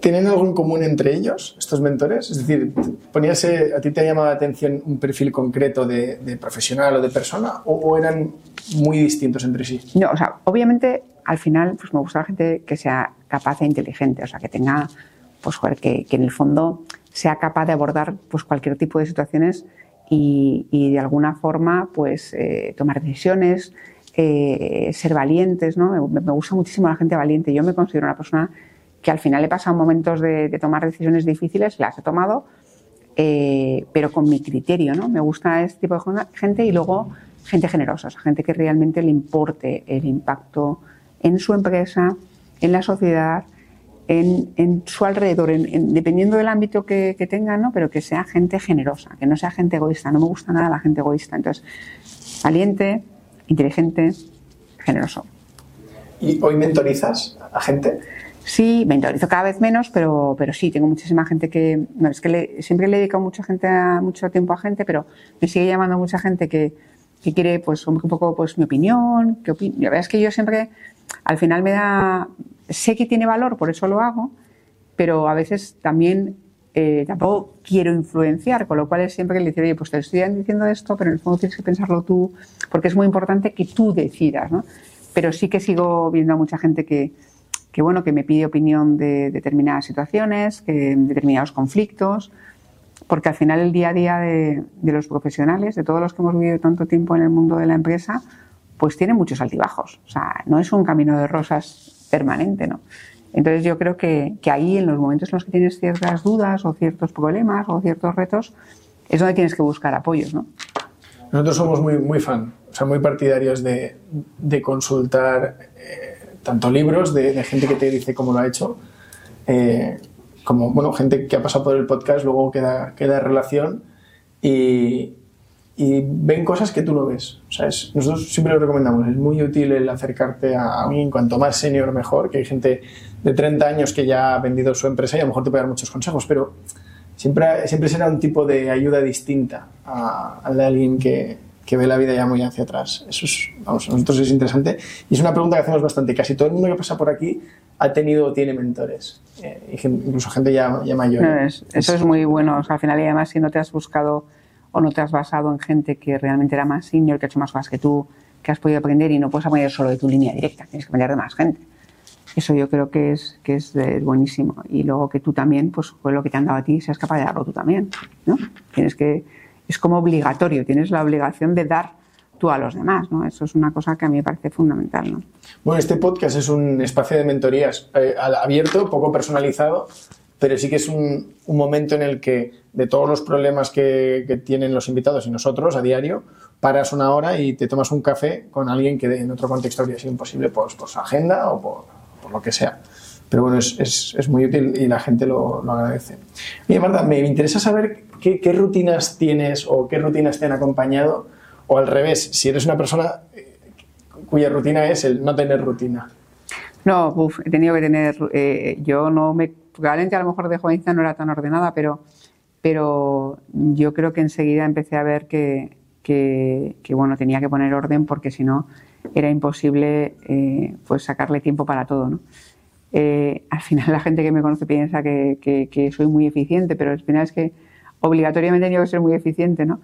¿Tienen algo en común entre ellos, estos mentores? Es decir, ¿poníase, ¿a ti te ha llamado la atención un perfil concreto de, profesional o de persona o, eran muy distintos entre sí? No, o sea, obviamente al final pues me gusta la gente que sea capaz e inteligente, o sea, que tenga, pues que, que en el fondo sea capaz de abordar pues cualquier tipo de situaciones y, y de alguna forma pues eh, tomar decisiones, eh, ser valientes, ¿no? Me, me gusta muchísimo la gente valiente. Yo me considero una persona que al final he pasado momentos de, tomar decisiones difíciles, las he tomado, eh, pero con mi criterio, ¿no? Me gusta este tipo de gente y luego gente generosa, gente que realmente le importe el impacto en su empresa, en la sociedad, en, su alrededor, dependiendo del ámbito que, que tengan, ¿no? pero que sea gente generosa, que no sea gente egoísta. No me gusta nada la gente egoísta. Entonces, valiente, inteligente, generoso. ¿Y hoy mentorizas a gente? Sí, me cada vez menos, pero, pero sí, tengo muchísima gente que. No, es que siempre le he dedicado mucha gente mucho tiempo a gente, pero me sigue llamando mucha gente que, que quiere pues un poco pues mi opinión. Que la verdad es que yo siempre, al final me da. Sé que tiene valor, por eso lo hago, pero a veces también eh, tampoco quiero influenciar, con lo cual es siempre que le digo, oye, pues te estoy diciendo esto, pero en el fondo tienes que pensarlo tú, porque es muy importante que tú decidas, ¿no? Pero sí que sigo viendo a mucha gente que que bueno, que me pide opinión de determinadas situaciones, de determinados conflictos, porque al final el día a día de, los profesionales, de todos los que hemos vivido tanto tiempo en el mundo de la empresa, pues tiene muchos altibajos. O sea, no es un camino de rosas permanente, ¿no? Entonces yo creo que, que, ahí, en los momentos en los que tienes ciertas dudas o ciertos problemas o ciertos retos, es donde tienes que buscar apoyos, ¿no? Nosotros somos muy, muy fan, o sea, muy partidarios de, de consultar eh, tanto libros de, gente que te dice cómo lo ha hecho, eh, como bueno, gente que ha pasado por el podcast, luego queda, queda relación y, ven cosas que tú no ves. O sea, nosotros siempre lo recomendamos, es muy útil el acercarte a alguien cuanto más senior mejor, que hay gente de 30 años que ya ha vendido su empresa y a lo mejor te puede dar muchos consejos, pero siempre, siempre será un tipo de ayuda distinta a, a de alguien que, que ve la vida ya muy hacia atrás. Eso es, vamos, a nosotros es interesante y es una pregunta que hacemos bastante. Casi todo el mundo que pasa por aquí ha tenido o tiene mentores, eh, incluso gente ya, mayor. eso es muy bueno. al final, y además, si no te has buscado o no te has basado en gente que realmente era más senior, que ha hecho más cosas que tú, que has podido aprender y no puedes aprender solo de tu línea directa, tienes que aprender de más gente. Eso yo creo que es, que es buenísimo. Y luego que tú también, pues con lo que te han dado a ti, seas capaz de darlo tú también. ¿no? Tienes que es como obligatorio, tienes la obligación de dar tú a los demás, ¿no? Eso es una cosa que a mí me parece fundamental, ¿no? Bueno, este podcast es un espacio de mentorías eh, abierto, poco personalizado, pero sí que es un, momento en el que de todos los problemas que, tienen los invitados y nosotros a diario, paras una hora y te tomas un café con alguien que en otro contexto habría sido imposible por, su agenda o por, lo que sea. Pero bueno, es, es, es, muy útil y la gente lo, lo agradece. Oye, Marta, me interesa saber ¿qué, rutinas tienes o qué rutinas te han acompañado? O al revés, si eres una persona eh, cuya rutina es el no tener rutina. No, he tenido que tener, eh, yo no me, probablemente a lo mejor de jovencita no era tan ordenada, pero, pero yo creo que enseguida empecé a ver que, que, bueno, tenía que poner orden porque si no era imposible eh, pues sacarle tiempo para todo, ¿no? Al final la gente que me conoce piensa que, soy muy eficiente, pero al final es que obligatoriamente tenía que ser muy eficiente, ¿no?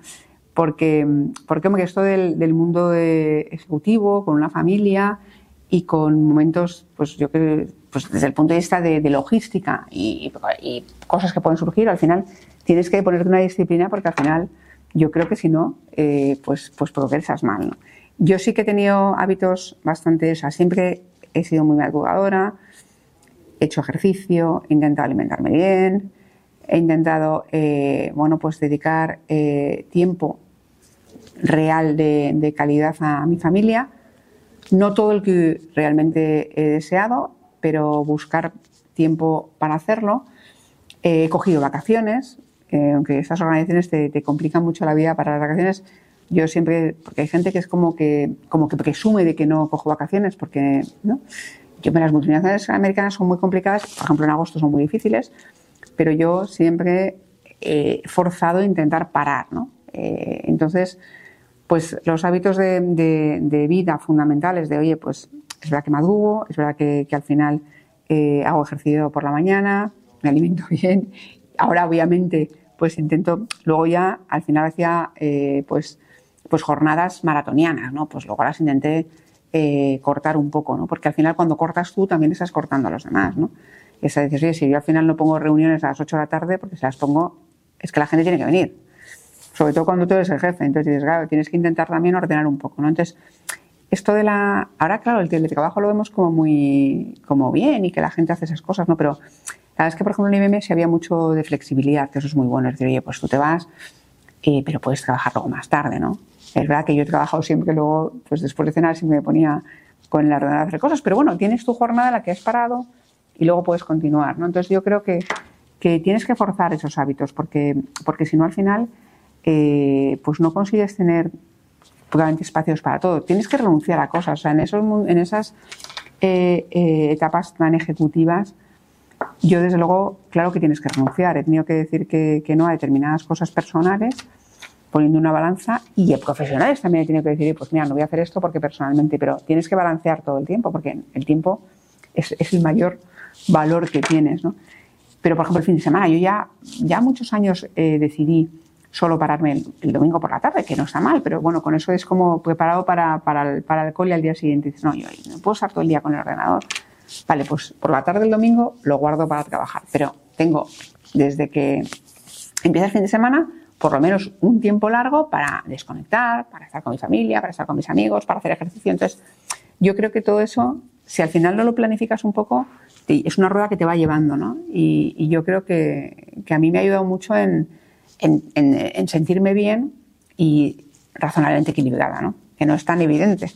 Porque, porque esto del, del mundo ejecutivo, con una familia y con momentos, pues yo creo, pues desde el punto de vista de, logística y, cosas que pueden surgir, al final tienes que ponerte una disciplina porque al final yo creo que si no, eh, pues, pues progresas mal. ¿no? Yo sí que he tenido hábitos bastante, o sea, siempre he sido muy madrugadora, he hecho ejercicio, he intentado alimentarme bien, he intentado eh, bueno, pues dedicar eh, tiempo real de, calidad a, mi familia. No todo el que realmente he deseado, pero buscar tiempo para hacerlo. He cogido vacaciones, eh, aunque estas organizaciones te, complican mucho la vida para las vacaciones, yo siempre, porque hay gente que es como que, como que presume de que no cojo vacaciones, porque, ¿no? Yo, las multinacionales americanas son muy complicadas, por ejemplo, en agosto son muy difíciles, pero yo siempre he forzado a intentar parar, ¿no? Eh, entonces, pues los hábitos de, de, de, vida fundamentales de, oye, pues es verdad que madrugo, es verdad que, que al final eh, hago ejercicio por la mañana, me alimento bien. Ahora, obviamente, pues intento, luego ya al final hacía eh, pues, pues jornadas maratonianas, ¿no? Pues luego las intenté eh, cortar un poco, ¿no? Porque al final cuando cortas tú también estás cortando a los demás, ¿no? Y esa dices, oye, si yo al final no pongo reuniones a las 8 de la tarde, porque se las pongo, es que la gente tiene que venir. Sobre todo cuando tú eres el jefe. Entonces dices, claro, tienes que intentar también ordenar un poco, ¿no? Entonces, esto de la. Ahora, claro, el teletrabajo lo vemos como muy como bien y que la gente hace esas cosas, ¿no? Pero la verdad es que, por ejemplo, en IBM sí había mucho de flexibilidad, que eso es muy bueno. Es decir, oye, pues tú te vas, eh, pero puedes trabajar luego más tarde, ¿no? Es verdad que yo he trabajado siempre, luego, pues después de cenar, siempre me ponía con el ordenador a hacer cosas, pero bueno, tienes tu jornada la que has parado y luego puedes continuar. Entonces yo creo que, que tienes que forzar esos hábitos, porque, porque si no, al final, eh, pues no consigues tener puramente espacios para todo. Tienes que renunciar a cosas. O sea, en, esos, en esas eh, eh, etapas tan ejecutivas, yo desde luego, claro que tienes que renunciar. He tenido que decir que, que no a determinadas cosas personales, poniendo una balanza, y a profesionales también he tenido que decir, pues mira, no voy a hacer esto porque personalmente, pero tienes que balancear todo el tiempo, porque el tiempo es, es el mayor valor que tienes. ¿no? Pero, por ejemplo, el fin de semana, yo ya, ya muchos años eh, decidí solo pararme el, el, domingo por la tarde, que no está mal, pero bueno, con eso es como preparado para, para, el, para el cole al día siguiente. Dices, no, yo no puedo estar todo el día con el ordenador. Vale, pues por la tarde del domingo lo guardo para trabajar, pero tengo desde que empieza el fin de semana por lo menos un tiempo largo para desconectar, para estar con mi familia, para estar con mis amigos, para hacer ejercicio. Entonces, yo creo que todo eso, si al final no lo planificas un poco, es una rueda que te va llevando, ¿no? Y, yo creo que, que, a mí me ha ayudado mucho en, en, en, en, sentirme bien y razonablemente equilibrada, ¿no? Que no es tan evidente.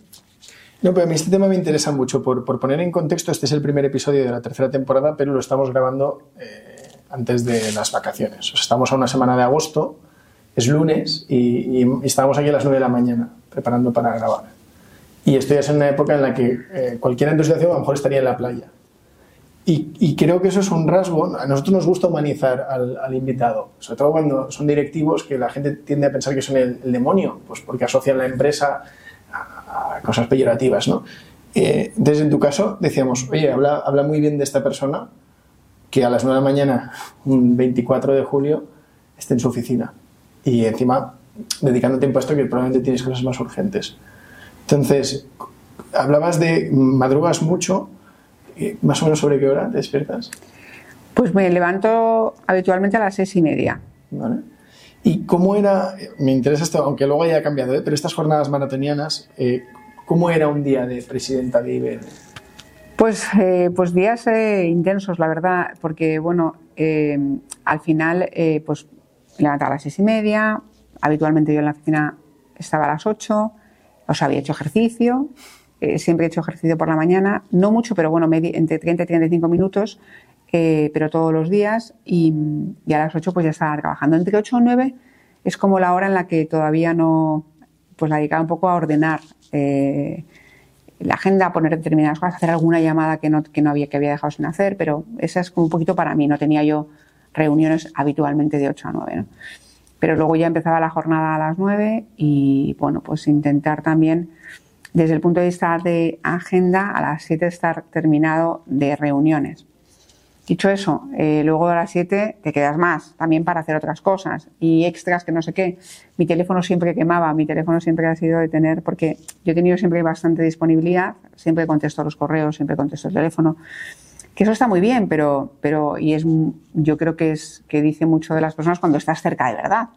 No, pero a mí este tema me interesa mucho. Por, por poner en contexto, este es el primer episodio de la tercera temporada, pero lo estamos grabando eh, antes de las vacaciones. Estamos a una semana de agosto, es lunes, y, y, estamos aquí a las 9 de la mañana preparando para grabar. Y estoy en una época en la que eh, cualquier entusiasmo a lo mejor estaría en la playa. Y, y, creo que eso es un rasgo. A nosotros nos gusta humanizar al, al, invitado, sobre todo cuando son directivos que la gente tiende a pensar que son el, el demonio, pues porque asocian la empresa a, a cosas peyorativas, ¿no? Eh, en tu caso, decíamos, oye, habla, habla muy bien de esta persona que a las 9 de la mañana, un 24 de julio, esté en su oficina. Y encima, dedicando tiempo a esto que probablemente tienes cosas más urgentes. Entonces, hablabas de madrugas mucho ¿Más o menos sobre qué hora te despiertas? Pues me levanto habitualmente a las seis y media. Vale. ¿Y cómo era, me interesa esto, aunque luego haya cambiado, ¿eh? pero estas jornadas maratonianas, eh, ¿cómo era un día de presidenta de IBM? Pues, eh, pues días eh, intensos, la verdad, porque bueno, eh, al final, pues me levantaba a las seis y media, habitualmente yo en la oficina estaba a las ocho, o sea, había hecho ejercicio, eh, siempre he hecho ejercicio por la mañana, no mucho, pero bueno, entre 30 y 35 minutos, eh, pero todos los días, y, y, a las 8 pues ya estaba trabajando. Entre 8 o 9 es como la hora en la que todavía no, pues la dedicaba un poco a ordenar eh, la agenda, a poner determinadas cosas, hacer alguna llamada que no, que no había, que había dejado sin hacer, pero esa es como un poquito para mí, no tenía yo reuniones habitualmente de 8 a 9, ¿no? Pero luego ya empezaba la jornada a las 9 y bueno, pues intentar también desde el punto de vista de agenda, a las 7 estar terminado de reuniones. Dicho eso, eh, luego a las 7 te quedas más, también para hacer otras cosas y extras que no sé qué. Mi teléfono siempre quemaba, mi teléfono siempre ha sido de tener, porque yo he tenido siempre bastante disponibilidad, siempre contesto los correos, siempre contesto el teléfono. Que eso está muy bien, pero, pero y es, yo creo que, es, que dice mucho de las personas cuando estás cerca de verdad.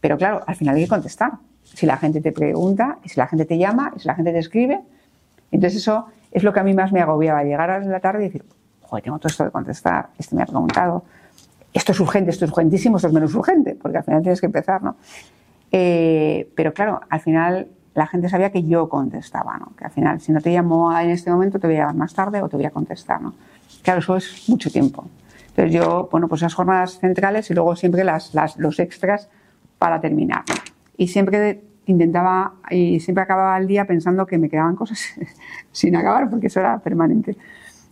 Pero claro, al final hay que contestar si la gente te pregunta, y si la gente te llama, y si la gente te escribe. Entonces eso es lo que a mí más me agobiaba, llegar a la tarde y decir, joder, tengo todo esto de contestar, este me ha preguntado, esto es urgente, esto es urgentísimo, esto es menos urgente, porque al final tienes que empezar, ¿no? Eh, pero claro, al final la gente sabía que yo contestaba, ¿no? Que al final, si no te llamo en este momento, te voy a llamar más tarde o te voy a contestar, ¿no? Claro, eso es mucho tiempo. Entonces yo, bueno, pues esas jornadas centrales y luego siempre las, las, los extras para terminar. Y siempre intentaba y siempre acababa el día pensando que me quedaban cosas sin acabar porque eso era permanente.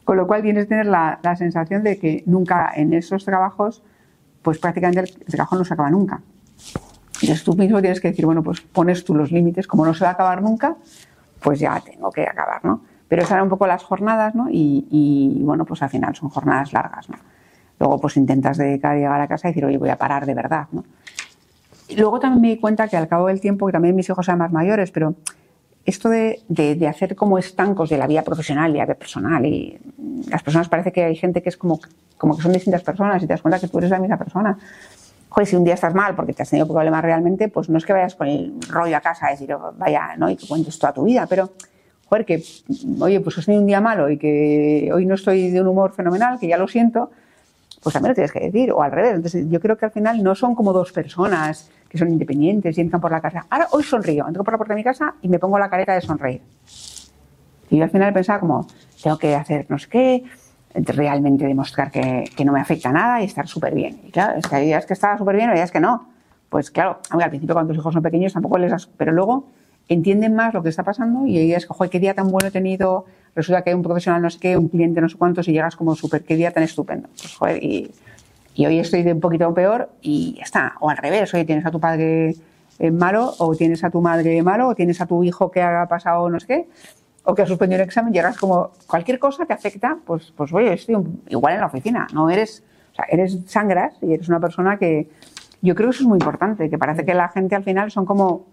Con lo cual tienes que tener la, la, sensación de que nunca en esos trabajos, pues prácticamente el trabajo no se acaba nunca. Entonces tú mismo tienes que decir, bueno, pues pones tú los límites, como no se va a acabar nunca, pues ya tengo que acabar, ¿no? Pero esas eran un poco las jornadas, ¿no? Y, y, bueno, pues al final son jornadas largas, ¿no? Luego pues intentas dedicar llegar a casa y decir, oye, voy a parar de verdad, ¿no? Y luego también me di cuenta que al cabo del tiempo, que también mis hijos eran más mayores, pero esto de, de, hacer como estancos de la vida profesional y la vida personal, y las personas parece que hay gente que es como, como que son distintas personas y te das cuenta que tú eres la misma persona. Joder, si un día estás mal porque te has tenido problemas realmente, pues no es que vayas con el rollo a casa, es decir, vaya, ¿no? Y que cuentes toda tu vida, pero, joder, que, oye, pues has tenido un día malo y que hoy no estoy de un humor fenomenal, que ya lo siento, pues también lo tienes que decir, o al revés. Entonces, yo creo que al final no son como dos personas que son independientes y entran por la casa. Ahora, hoy sonrío, entro por la puerta de mi casa y me pongo la careta de sonreír. Y yo al final pensaba como, tengo que hacer no sé qué, realmente demostrar que, que no me afecta nada y estar súper bien. Y claro, es que hay que estaba súper bien y hay días que no. Pues claro, al principio cuando tus hijos son pequeños tampoco les das, pero luego entienden más lo que está pasando y hay días que, joder, qué día tan bueno he tenido, resulta que hay un profesional no sé qué, un cliente no sé cuántos y llegas como súper, qué día tan estupendo. Pues joder, y, y hoy estoy de un poquito peor y ya está. O al revés, hoy tienes a tu padre malo, o tienes a tu madre malo, o tienes a tu hijo que ha pasado no sé qué, o que ha suspendido un examen, llegas como cualquier cosa te afecta, pues, pues oye, estoy igual en la oficina, no eres, o sea, eres sangras y eres una persona que, yo creo que eso es muy importante, que parece que la gente al final son como,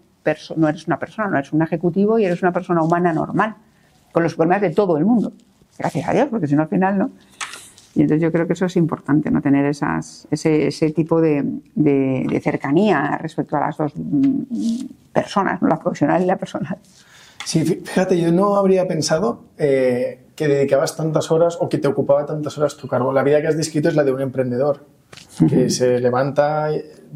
no eres una persona, no eres un ejecutivo y eres una persona humana normal, con los problemas de todo el mundo. Gracias a Dios, porque si no al final no. Y entonces yo creo que eso es importante, no tener esas, ese, ese tipo de, de, de, cercanía respecto a las dos personas, ¿no? la profesional y la personal. Sí, fíjate, yo no habría pensado eh, que dedicabas tantas horas o que te ocupaba tantas horas tu cargo. La vida que has descrito es la de un emprendedor que se levanta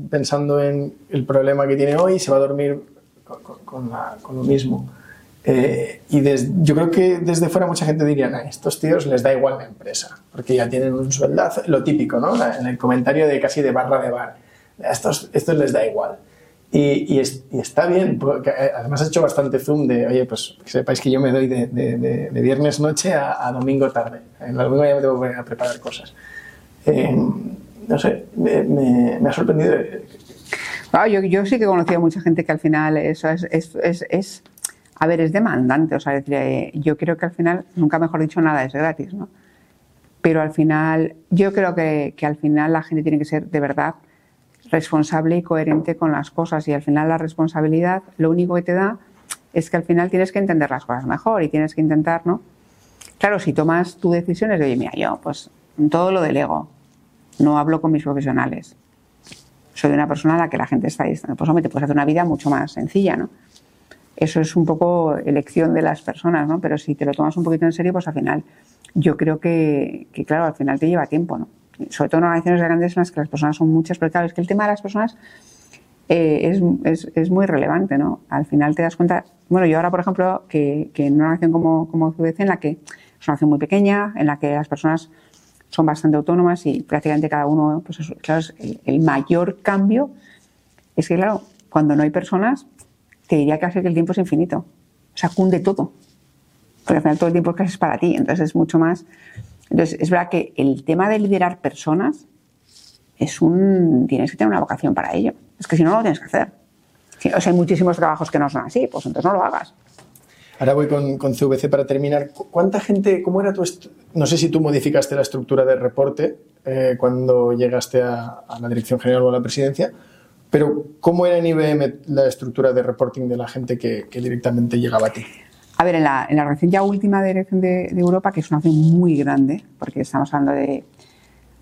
pensando en el problema que tiene hoy y se va a dormir con, con, la, con lo mismo. Eh, y des, yo creo que desde fuera mucha gente diría, nah, estos tíos les da igual la empresa, porque ya tienen un sueldazo, lo típico, ¿no? En el comentario de casi de barra de bar. A estos, estos les da igual. Y, y, es, y, está bien, porque eh, además has hecho bastante zoom de, oye, pues que sepáis que yo me doy de, de, de, de viernes noche a, a, domingo tarde. El domingo ya me tengo que preparar cosas. Eh, no sé, me, me, me ha sorprendido. Ah, yo, yo, sí que he conocido a mucha gente que al final eso es, es, es, es a ver, es demandante, o sea, decir, yo creo que al final, nunca mejor dicho, nada es gratis, ¿no? Pero al final, yo creo que, que al final la gente tiene que ser de verdad responsable y coherente con las cosas y al final la responsabilidad lo único que te da es que al final tienes que entender las cosas mejor y tienes que intentar, ¿no? Claro, si tomas tus decisiones de, oye, mira, yo pues todo lo delego, no hablo con mis profesionales, soy una persona a la que la gente está distante, pues hombre, te puedes hacer una vida mucho más sencilla, ¿no? Eso es un poco elección de las personas, ¿no? Pero si te lo tomas un poquito en serio, pues al final yo creo que claro, al final te lleva tiempo, ¿no? Sobre todo en organizaciones grandes en las que las personas son muchas, pero claro, es que el tema de las personas eh, es, es, es, muy relevante, ¿no? Al final te das cuenta, bueno, yo ahora, por ejemplo, que, que en una organización como, como CVC, en la que es una organización muy pequeña, en la que las personas son bastante autónomas y prácticamente cada uno, pues claro, el, mayor cambio es que, claro, cuando no hay personas, te diría que el tiempo es infinito. O sea, cunde todo. Porque al final todo el tiempo casi es para ti, entonces es mucho más entonces, es verdad que el tema de liderar personas es un. tienes que tener una vocación para ello. Es que si no, no lo tienes que hacer. O sea, hay muchísimos trabajos que no son así, pues entonces no lo hagas. Ahora voy con, con CVC para terminar. ¿Cuánta gente, cómo era tu. No sé si tú modificaste la estructura de reporte eh, cuando llegaste a, la dirección general o a la presidencia, pero ¿cómo era en IBM la estructura de reporting de la gente que directamente llegaba a ti? A ver, en la, en la recién última dirección de, de, Europa, que es una acción muy grande, porque estamos hablando de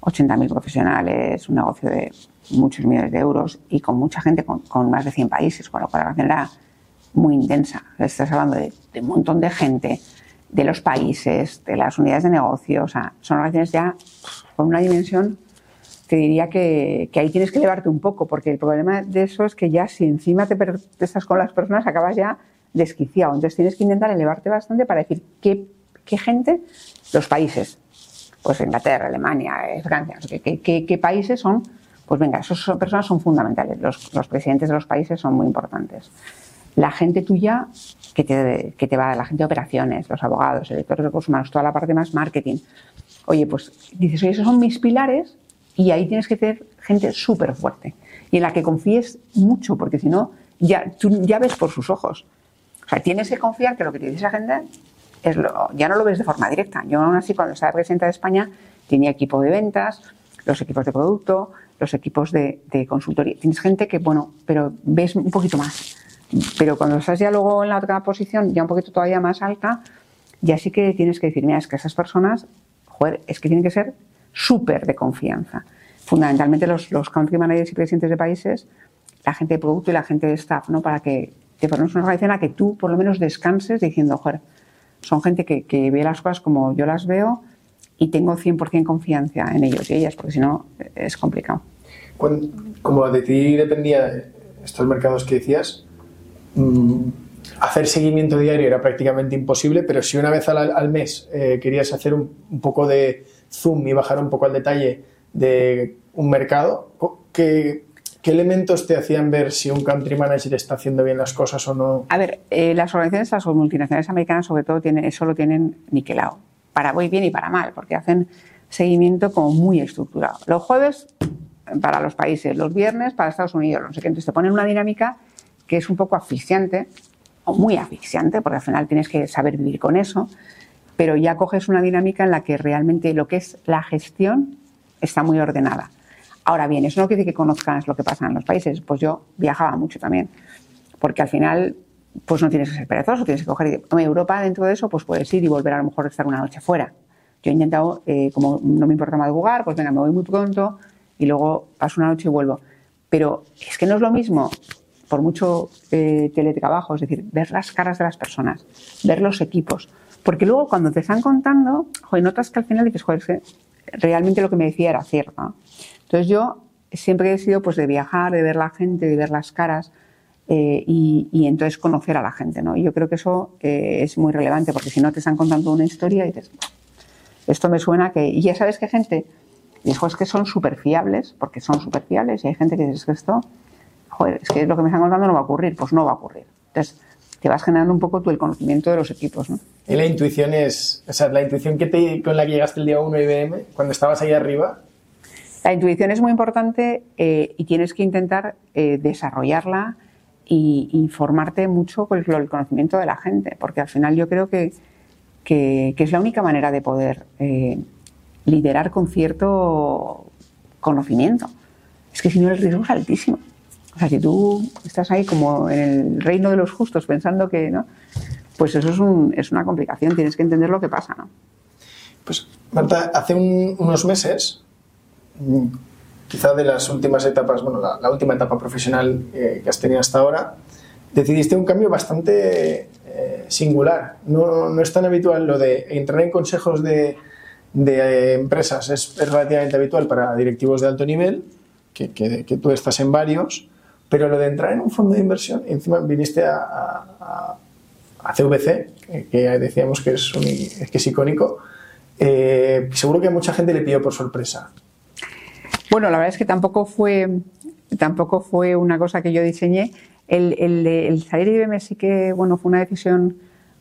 80.000 profesionales, un negocio de muchos millones de euros y con mucha gente, con, más de 100 países, con lo cual la acción era muy intensa. Estás hablando de, de, un montón de gente, de los países, de las unidades de negocio, o sea, son relaciones ya con una dimensión que diría que, que, ahí tienes que elevarte un poco, porque el problema de eso es que ya si encima te, te estás con las personas, acabas ya desquiciado. Entonces tienes que intentar elevarte bastante para decir qué, gente, los países. pues Inglaterra, Alemania, Francia, ¿qué, países son? Pues venga, esas personas son fundamentales, los, presidentes de los países son muy importantes. La gente tuya que te, que te va, la gente de operaciones, los abogados, el director de recursos humanos, toda la parte más marketing. Oye, pues dices, oye, esos son mis pilares y ahí tienes que tener gente súper fuerte y en la que confíes mucho, porque si no, ya ves por sus ojos. Sea, tienes que confiar que lo que te dice esa gente es lo, ya no lo ves de forma directa. Yo aún así, cuando estaba presidenta de España, tenía equipo de ventas, los equipos de producto, los equipos de, consultoría. Tienes gente que, bueno, pero ves un poquito más. Pero cuando estás ya luego en la otra posición, ya un poquito todavía más alta, ya sí que tienes que decir, mira, es que esas personas, joder, es que tienen que ser súper de confianza. Fundamentalmente los, los country managers y presidentes de países, la gente de producto y la gente de staff, ¿no? Para que te formes una organización a que tú por lo menos descanses diciendo, joder, son gente que, que ve las cosas como yo las veo y tengo 100% confianza en ellos y ellas, porque si no es complicado. como de ti dependía estos mercados que decías, mm, hacer seguimiento diario era prácticamente imposible, pero si una vez al, mes eh, querías hacer un, un, poco de zoom y bajar un poco al detalle de un mercado, ¿qué, ¿Qué elementos te hacían ver si un country manager está haciendo bien las cosas o no? A ver, eh, las organizaciones, las multinacionales americanas sobre todo, tienen, eso lo tienen niquelado, para muy bien y para mal, porque hacen seguimiento como muy estructurado. Los jueves para los países, los viernes para Estados Unidos, no sé qué. Entonces te ponen una dinámica que es un poco asfixiante, o muy asfixiante, porque al final tienes que saber vivir con eso, pero ya coges una dinámica en la que realmente lo que es la gestión está muy ordenada. Ahora bien, eso no quiere decir que conozcas lo que pasa en los países. Pues yo viajaba mucho también, porque al final pues no tienes que ser perezoso, tienes que coger Europa dentro de eso, pues puedes ir y volver a lo mejor a estar una noche fuera. Yo he intentado, eh, como no me importa madrugar, pues venga, me voy muy pronto y luego paso una noche y vuelvo. Pero es que no es lo mismo, por mucho eh, teletrabajo, es decir, ver las caras de las personas, ver los equipos. Porque luego cuando te están contando, joder, notas que al final dices, joder, es que realmente lo que me decía era cierto. Entonces yo siempre he sido pues de viajar, de ver la gente, de ver las caras eh, y, entonces conocer a la gente, ¿no? Y yo creo que eso eh, es muy relevante porque si no te están contando una historia y dices, esto me suena que... Y ya sabes que gente, dijo, es que son súper fiables, porque son súper fiables y hay gente que dice, que esto, joder, es que lo que me están contando no va a ocurrir, pues no va a ocurrir. Entonces te vas generando un poco tú el conocimiento de los equipos, ¿no? Y la intuición es, o sea, la intuición que te, con la que llegaste el día 1 IBM, cuando estabas ahí arriba, la intuición es muy importante eh, y tienes que intentar eh, desarrollarla y, informarte mucho con el, conocimiento de la gente, porque al final yo creo que, es la única manera de poder eh, liderar con cierto conocimiento. Es que si no el riesgo es altísimo. O sea, si tú estás ahí como en el reino de los justos pensando que, ¿no? Pues eso es, un, es una complicación, tienes que entender lo que pasa, ¿no? Pues, Marta, hace unos meses quizá de las últimas etapas, bueno, la, última etapa profesional eh, que has tenido hasta ahora, decidiste un cambio bastante eh, singular. No, es tan habitual lo de entrar en consejos de, eh, empresas, es, relativamente habitual para directivos de alto nivel, que, tú estás en varios, pero lo de entrar en un fondo de inversión, encima viniste a, a, CVC, que decíamos que es, es icónico, seguro que a mucha gente le pidió por sorpresa. Bueno, la verdad es que tampoco fue, tampoco fue una cosa que yo diseñé. El, el, salir de IBM sí que bueno, fue una decisión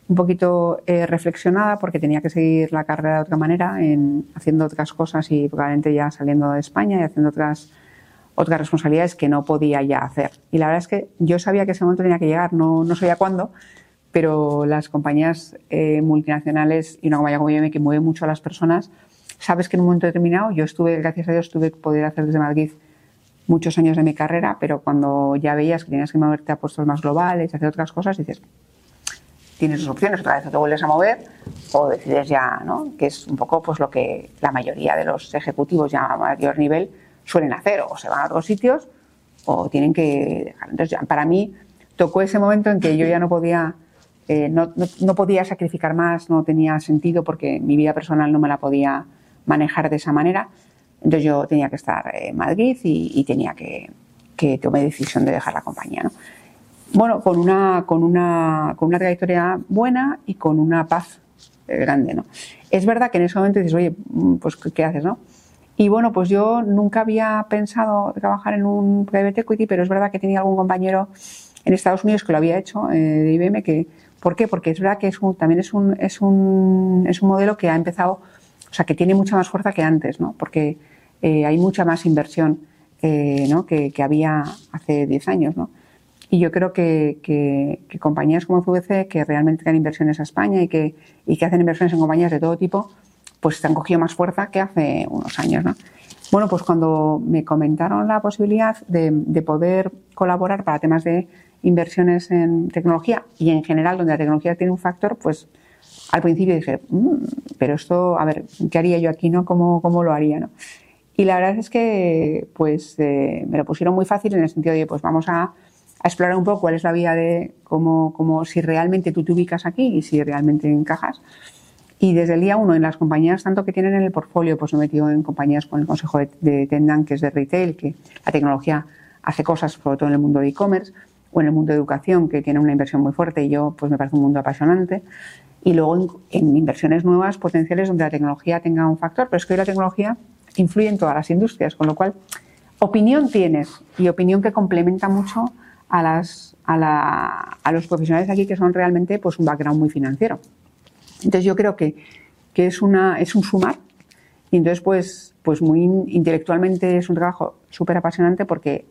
un poquito eh, reflexionada porque tenía que seguir la carrera de otra manera, en, haciendo otras cosas y probablemente ya saliendo de España y haciendo otras, otras responsabilidades que no podía ya hacer. Y la verdad es que yo sabía que ese momento tenía que llegar, no, no sabía cuándo, pero las compañías eh, multinacionales y una compañía como IBM que mueve mucho a las personas, sabes que en un momento determinado, yo estuve, gracias a Dios, tuve que poder hacer desde Madrid muchos años de mi carrera, pero cuando ya veías que tenías que moverte a puestos más globales, hacer otras cosas, dices, tienes dos opciones, otra vez te vuelves a mover o decides ya, ¿no? Que es un poco pues lo que la mayoría de los ejecutivos ya a mayor nivel suelen hacer, o se van a otros sitios o tienen que dejar. Entonces, para mí tocó ese momento en que yo ya no podía, eh, no, no podía sacrificar más, no tenía sentido porque mi vida personal no me la podía manejar de esa manera. Entonces yo tenía que estar en Madrid y, tenía que, que tomar decisión de dejar la compañía. ¿no? Bueno, con una, con, una, con una trayectoria buena y con una paz eh, grande, ¿no? Es verdad que en ese momento dices, oye, mm, pues ¿qué haces, no? Y bueno, pues yo nunca había pensado trabajar en un private equity, pero es verdad que tenía algún compañero en Estados Unidos que lo había hecho, eh, de IBM, ¿por qué? Porque es verdad que es también es un, es, un, es un modelo que ha empezado, o sea, que tiene mucha más fuerza que antes, ¿no? Porque eh, hay mucha más inversión eh, ¿no? que, que, había hace 10 años, ¿no? Y yo creo que, que, que, compañías como CVC, que realmente dan inversiones a España y que, y que hacen inversiones en compañías de todo tipo, pues han cogido más fuerza que hace unos años, ¿no? Bueno, pues cuando me comentaron la posibilidad de, de poder colaborar para temas de inversiones en tecnología y en general donde la tecnología tiene un factor, pues al principio dije, mmm, pero esto, a ver, ¿qué haría yo aquí, no? ¿Cómo, cómo lo haría, no? Y la verdad es que, pues, eh, me lo pusieron muy fácil en el sentido de, pues, vamos a, a explorar un poco cuál es la vía de cómo, cómo, si realmente tú te ubicas aquí y si realmente encajas. Y desde el día uno, en las compañías, tanto que tienen en el portfolio, pues me he metido en compañías con el consejo de, de Tendan, que es de retail, que la tecnología hace cosas, sobre todo en el mundo de e-commerce, o en el mundo de educación, que tiene una inversión muy fuerte y yo, pues me parece un mundo apasionante. Y luego en, en inversiones nuevas, potenciales, donde la tecnología tenga un factor, pero es que hoy la tecnología influye en todas las industrias, con lo cual, opinión tienes y opinión que complementa mucho a, las, a, la, a los profesionales aquí que son realmente pues, un background muy financiero. Entonces yo creo que, que es, una, es un sumar y entonces pues, pues muy intelectualmente es un trabajo súper apasionante porque,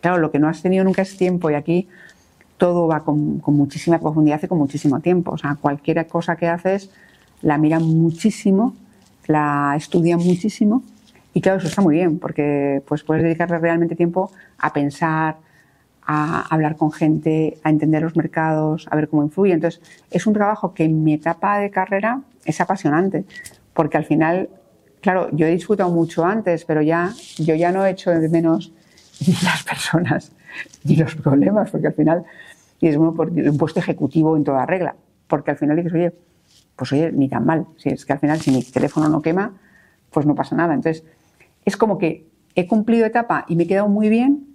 claro, lo que no has tenido nunca es tiempo y aquí todo va con, muchísima profundidad y con muchísimo tiempo. O sea, cualquier cosa que haces la miran muchísimo, la estudian muchísimo y claro, eso está muy bien porque pues puedes dedicarle realmente tiempo a pensar, a hablar con gente, a entender los mercados, a ver cómo influye. Entonces, es un trabajo que en mi etapa de carrera es apasionante, porque al final, claro, yo he disfrutado mucho antes, pero ya, yo ya no he hecho de menos ni las personas ni los problemas, porque al final, y es un puesto ejecutivo en toda regla, porque al final dices, oye, pues oye, ni tan mal, si es que al final si mi teléfono no quema, pues no pasa nada. Entonces, es como que he cumplido etapa y me he quedado muy bien,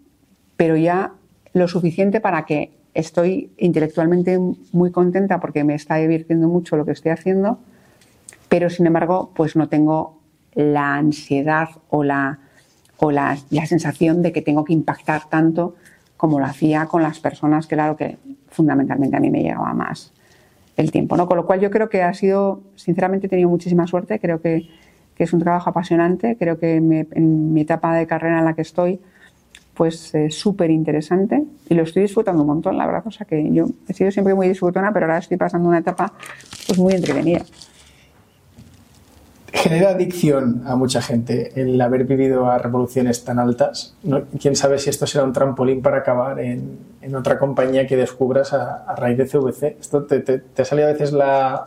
pero ya lo suficiente para que estoy intelectualmente muy contenta porque me está divirtiendo mucho lo que estoy haciendo, pero sin embargo, pues no tengo la ansiedad o la, o la, la sensación de que tengo que impactar tanto como lo hacía con las personas, claro que fundamentalmente a mí me llegaba más el tiempo, ¿no? Con lo cual yo creo que ha sido, sinceramente he tenido muchísima suerte, creo que, que es un trabajo apasionante, creo que me, en mi etapa de carrera en la que estoy, pues eh, súper interesante y lo estoy disfrutando un montón, la verdad, o sea que yo he sido siempre muy disfrutona, pero ahora estoy pasando una etapa pues muy entretenida. Genera adicción a mucha gente el haber vivido a revoluciones tan altas. ¿no? Quién sabe si esto será un trampolín para acabar en, en otra compañía que descubras a, a raíz de CVC. ¿Esto te, te, te, ha salido a veces la,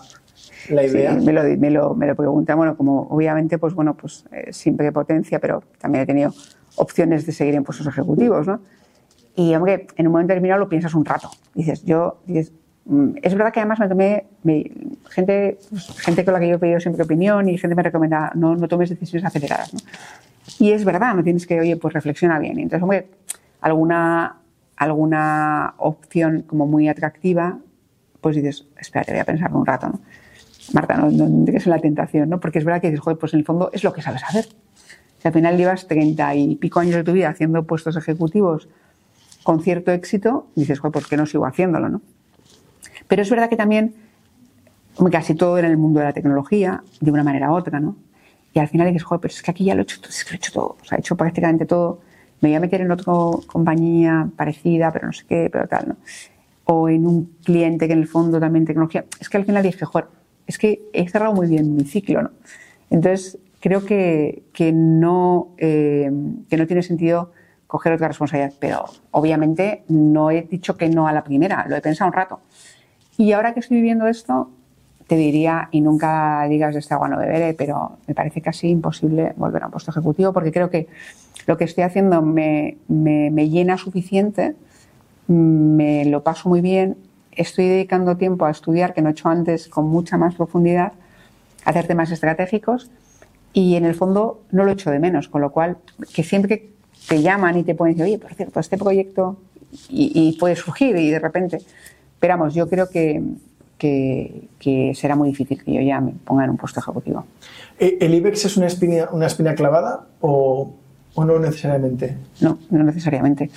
la idea? Sí, me lo, me lo, me lo preguntan, bueno, como obviamente, pues bueno, pues eh, siempre potencia, pero también he tenido opciones de seguir en puestos ejecutivos, ¿no? Y hombre, en un momento determinado lo piensas un rato. Dices, yo, dices, es verdad que además me tomé, gente, pues, gente con la que yo he pedido siempre opinión y gente me recomienda, no, tomes decisiones aceleradas, ¿no? Y es verdad, no tienes que, oye, pues reflexiona bien. Entonces, hombre, alguna, alguna opción como muy atractiva, pues dices, espérate, voy a pensarlo un rato, ¿no? Marta, no, no, es la tentación, ¿no? Porque es verdad que dices, joder, pues en el fondo es lo que sabes hacer. Si al final llevas treinta y pico años de tu vida haciendo puestos ejecutivos con cierto éxito, dices, ¿por qué no sigo haciéndolo? ¿no? Pero es verdad que también casi todo era en el mundo de la tecnología, de una manera u otra, ¿no? Y al final dices, joder, pero es que aquí ya lo he hecho, es que lo he hecho todo, o sea, he hecho prácticamente todo. Me voy a meter en otra compañía parecida, pero no sé qué, pero tal, ¿no? O en un cliente que en el fondo también tecnología. Es que al final dije, joder, es que he cerrado muy bien mi ciclo, ¿no? Entonces, creo que, que no, eh, que no tiene sentido coger otra responsabilidad, pero obviamente no he dicho que no a la primera, lo he pensado un rato. Y ahora que estoy viviendo esto, te diría, y nunca digas de esta agua no beberé, pero me parece casi imposible volver a un puesto ejecutivo porque creo que lo que estoy haciendo me, me, me llena suficiente, me lo paso muy bien, estoy dedicando tiempo a estudiar, que no he hecho antes, con mucha más profundidad, hacer temas estratégicos y en el fondo no lo echo de menos, con lo cual que siempre que te llaman y te pueden decir, oye, por cierto, este proyecto y puede surgir y de repente, esperamos, yo creo que, que, que, será muy difícil que yo ya me ponga en un puesto ejecutivo. ¿E-, ¿El IBEX es una espina, una espina clavada o, o no necesariamente? No, no necesariamente.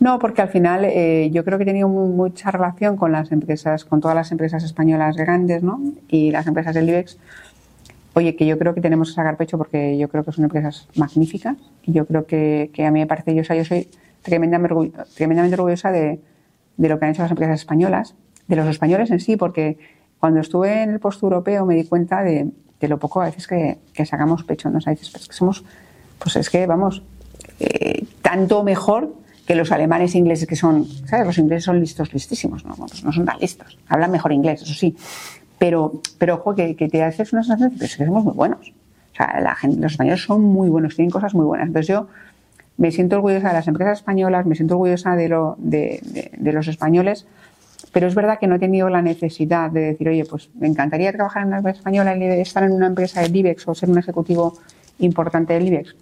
No, porque al final eh, yo creo que he tenido mucha relación con las empresas, con todas las empresas españolas grandes, ¿no? Y las empresas del IBEX. Oye, que yo creo que tenemos que sacar pecho porque yo creo que son empresas magníficas y yo creo que, que a mí me parece, yo, yo soy tremendamente, tremendamente orgullosa de, de lo que han hecho las empresas españolas, de los españoles en sí, porque cuando estuve en el post europeo me di cuenta de, de lo poco a veces que, que sacamos pecho, ¿no? O pues que somos, pues es que vamos, eh, tanto mejor que los alemanes e ingleses que son, ¿sabes? Los ingleses son listos, listísimos, ¿no? Pues no son tan listos. Hablan mejor inglés, eso sí. Pero, pero ojo, que, que te haces una sensación de que somos muy buenos. O sea, la gente, los españoles son muy buenos, tienen cosas muy buenas. Entonces yo me siento orgullosa de las empresas españolas, me siento orgullosa de, lo, de, de, de, los españoles, pero es verdad que no he tenido la necesidad de decir, oye, pues me encantaría trabajar en una empresa española y estar en una empresa del IBEX o ser un ejecutivo importante del IBEX.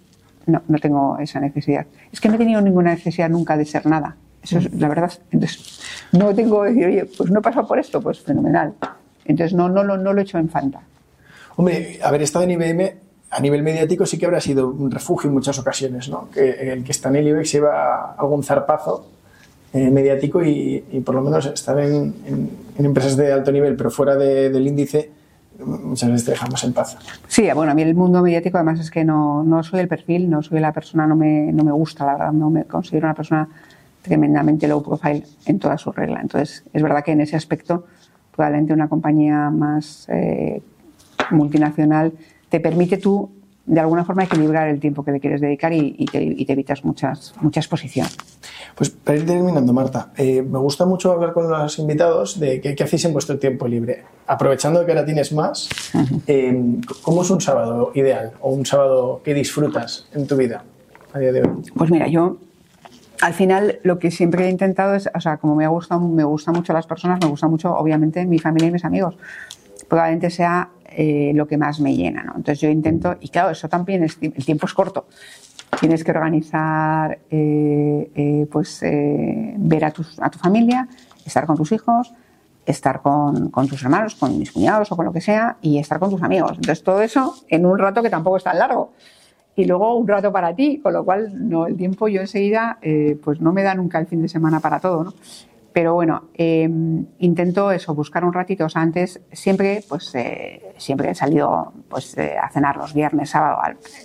No, no tengo esa necesidad. Es que no he tenido ninguna necesidad nunca de ser nada. Eso es la verdad. Entonces, no tengo que decir, oye, pues no he pasado por esto, pues fenomenal. Entonces, no, no, no lo he hecho en falta. Hombre, haber estado en IBM a nivel mediático sí que habrá sido un refugio en muchas ocasiones, ¿no? Que el que está en el IBEX lleva algún zarpazo eh, mediático y, y, por lo menos estar en, en, en, empresas de alto nivel, pero fuera de, del índice, muchas veces te dejamos en paz. Sí, bueno, a mí el mundo mediático además es que no, no soy el perfil, no soy la persona, no me, no me gusta, la verdad, no me considero una persona tremendamente low profile en toda su regla. Entonces, es verdad que en ese aspecto, probablemente una compañía más eh, multinacional te permite tú de alguna forma equilibrar el tiempo que le quieres dedicar y, y, te, y te, evitas muchas, mucha exposición. Pues para ir terminando, Marta, eh, me gusta mucho hablar con los invitados de qué, hacéis en vuestro tiempo libre. Aprovechando que ahora tienes más, eh, ¿cómo es un sábado ideal o un sábado que disfrutas en tu vida a día de hoy? Pues mira, yo al final lo que siempre he intentado es, o sea, como me gusta, me gusta mucho las personas, me gusta mucho obviamente mi familia y mis amigos. Probablemente sea eh, lo que más me llena. ¿no? Entonces yo intento, y claro, eso también es, el tiempo es corto. Tienes que organizar, eh, eh, pues, ver a, tu familia, estar con tus hijos, estar con, con, tus hermanos, con mis cuñados o con lo que sea, y estar con tus amigos. Entonces todo eso en un rato que tampoco es tan largo. Y luego un rato para ti, con lo cual no, el tiempo yo enseguida, pues no me da nunca el fin de semana para todo. ¿no? Pero bueno, eh, intento eso, buscar un ratito. O sea, antes siempre, pues, eh, siempre he salido pues, eh, a cenar los viernes, sábado.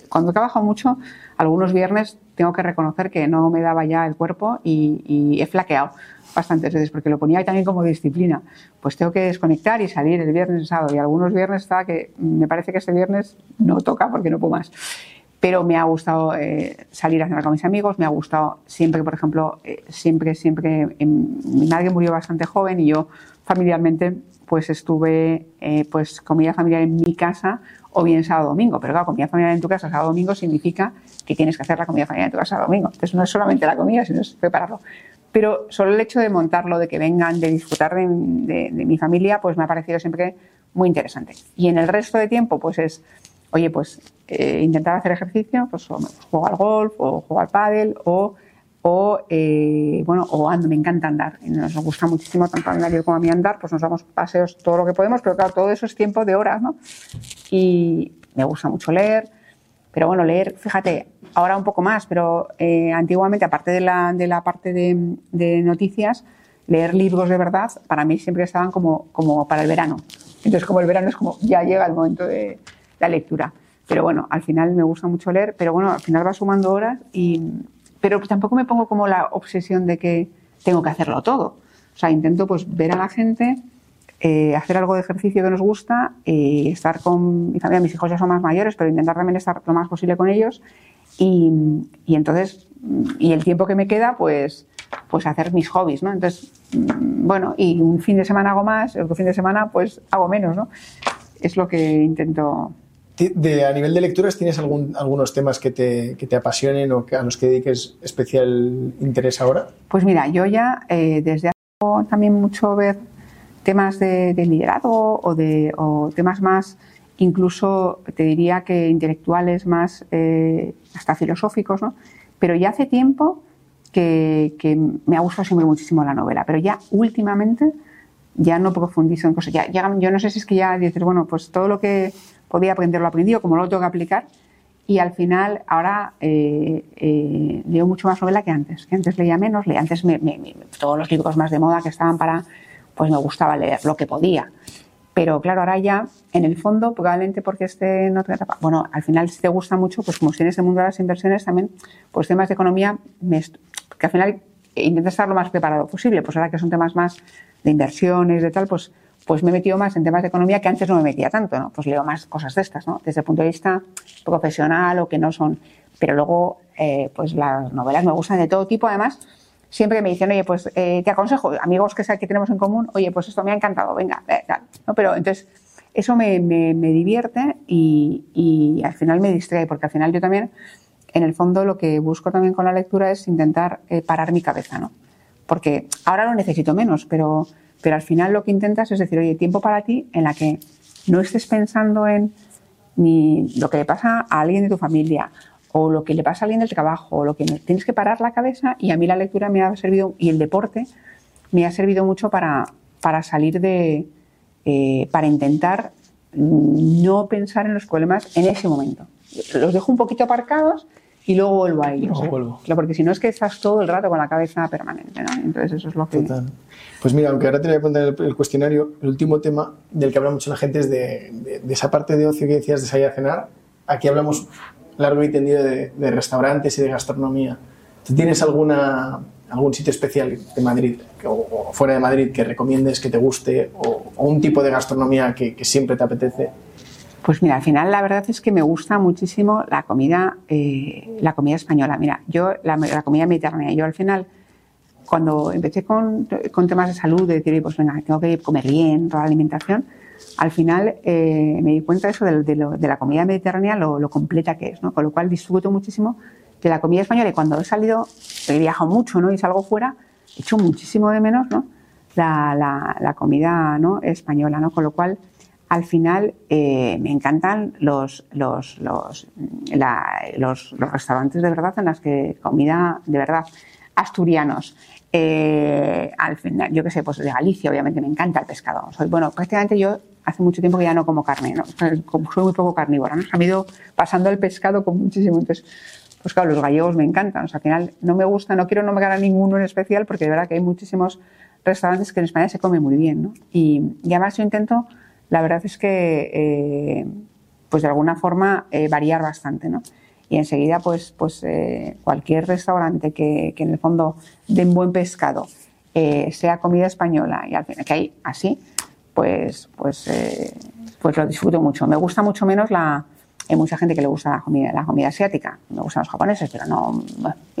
Cuando he trabajado mucho, algunos viernes tengo que reconocer que no me daba ya el cuerpo y, y he flaqueado bastantes veces porque lo ponía también como disciplina. Pues tengo que desconectar y salir el viernes, el sábado. Y algunos viernes estaba que me parece que este viernes no toca porque no puedo más pero me ha gustado eh, salir a cenar con mis amigos, me ha gustado siempre, por ejemplo, eh, siempre, siempre, eh, mi madre murió bastante joven y yo familiarmente pues estuve, eh, pues comida familiar en mi casa o bien sábado domingo, pero claro, comida familiar en tu casa sábado domingo significa que tienes que hacer la comida familiar en tu casa sábado domingo, entonces no es solamente la comida, sino es prepararlo. Pero solo el hecho de montarlo, de que vengan, de disfrutar de, de mi familia, pues me ha parecido siempre muy interesante. Y en el resto de tiempo, pues es oye, pues eh, intentar hacer ejercicio, pues o, juego al golf o juego al pádel o, o eh, bueno, o ando, me encanta andar. Nos gusta muchísimo tanto a mi marido como a mí andar, pues nos damos paseos todo lo que podemos, pero claro, todo eso es tiempo de horas, ¿no? Y me gusta mucho leer, pero bueno, leer, fíjate, ahora un poco más, pero eh, antiguamente, aparte de la, de la parte de, de, noticias, leer libros de verdad, para mí siempre estaban como, como para el verano. Entonces, como el verano es como, ya llega el momento de, la lectura. Pero bueno, al final me gusta mucho leer, pero bueno, al final va sumando horas y... Pero tampoco me pongo como la obsesión de que tengo que hacerlo todo. O sea, intento pues ver a la gente, eh, hacer algo de ejercicio que nos gusta, eh, estar con mi familia, mis hijos ya son más mayores, pero intentar también estar lo más posible con ellos y, y entonces, y el tiempo que me queda, pues, pues hacer mis hobbies, ¿no? Entonces, bueno, y un fin de semana hago más, otro fin de semana pues hago menos, ¿no? Es lo que intento de, a nivel de lecturas, ¿tienes algún, algunos temas que te, que te apasionen o que, a los que dediques especial interés ahora? Pues mira, yo ya eh, desde hace también mucho ver temas de, de liderazgo o, de, o temas más, incluso te diría que intelectuales, más eh, hasta filosóficos, ¿no? Pero ya hace tiempo que, que, me ha gustado siempre muchísimo la novela, pero ya últimamente ya no profundizo en cosas. Ya, yo no sé si es que ya dices, bueno, pues todo lo que podía aprender lo aprendí o como lo tengo que aplicar. Y al final, ahora eh, eh, leo mucho más novela que antes. Que antes leía menos, leía antes todos los libros más de moda que estaban para, pues me gustaba leer lo que podía. Pero claro, ahora ya, en el fondo, probablemente porque esté en otra etapa, bueno, al final si te gusta mucho, pues como tienes el mundo de las inversiones también, pues temas de economía, que al final intentas estar lo más preparado posible. Pues ahora que son temas más de inversiones, de tal, pues, pues me he metido más en temas de economía que antes no me metía tanto, ¿no? Pues leo más cosas de estas, ¿no? Desde el punto de vista profesional o que no son. Pero luego, eh, pues las novelas me gustan de todo tipo, además siempre me dicen, oye, pues eh, te aconsejo, amigos que, que tenemos en común, oye, pues esto me ha encantado, venga, eh, tal. ¿no? Pero entonces, eso me, me, divierte y, y, al final me distrae, porque al final yo también, en el fondo, lo que busco también con la lectura es intentar eh, parar mi cabeza, ¿no? Porque ahora lo necesito menos, pero, pero al final lo que intentas es decir, oye, tiempo para ti en la que no estés pensando en ni lo que le pasa a alguien de tu familia o lo que le pasa a alguien del trabajo, o lo que tienes que parar la cabeza y a mí la lectura me ha servido, y el deporte me ha servido mucho para, para salir de, eh, para intentar no pensar en los problemas en ese momento. Los dejo un poquito aparcados y luego vuelvo a ellos. vuelvo. porque si no es que estás todo el rato con la cabeza permanente, ¿no? Entonces eso es lo que... Pues mira, aunque ahora te voy a poner el, cuestionario, el último tema del que habla mucho la gente es de, de esa parte de ocio que decías de salir a cenar. Aquí hablamos largo y tendido de, restaurantes y de gastronomía. ¿Tú tienes alguna, algún sitio especial de Madrid o, fuera de Madrid que recomiendes, que te guste o, un tipo de gastronomía que, siempre te apetece? Pues mira, al final la verdad es que me gusta muchísimo la comida, eh, la comida española. Mira, yo la, comida mediterránea, yo al final cuando empecé con, con, temas de salud, de decir, pues venga, tengo que comer bien, toda la alimentación, al final eh, me di cuenta de eso, de, la comida mediterránea, lo, completa que es, ¿no? Con lo cual disfruto muchísimo de la comida española y cuando he salido, he viajado mucho, ¿no? Y salgo fuera, he hecho muchísimo de menos, ¿no? La, comida ¿no? española, ¿no? Con lo cual, al final, eh, me encantan los, los, los, los, restaurantes de verdad en las que comida de verdad asturianos. Eh, al final, yo qué sé, pues de Galicia, obviamente me encanta el pescado. Soy, bueno, prácticamente yo hace mucho tiempo que ya no como carne, ¿no? soy muy poco carnívora, ¿no? me ido pasando el pescado con muchísimo. Entonces, pues claro, los gallegos me encantan. O sea, al final no me gusta, no quiero nombrar a ninguno en especial porque de verdad que hay muchísimos restaurantes que en España se come muy bien, ¿no? Y, además yo intento, la verdad es que, eh, pues de alguna forma, eh, variar bastante, ¿no? Y enseguida, pues, pues eh, cualquier restaurante que, que, en el fondo den buen pescado, sea comida española y al final que hay así, pues, pues, eh, pues lo disfruto mucho. Me gusta mucho menos la... Hay mucha gente que le gusta la comida, la comida asiática. Me gustan los japoneses, pero no...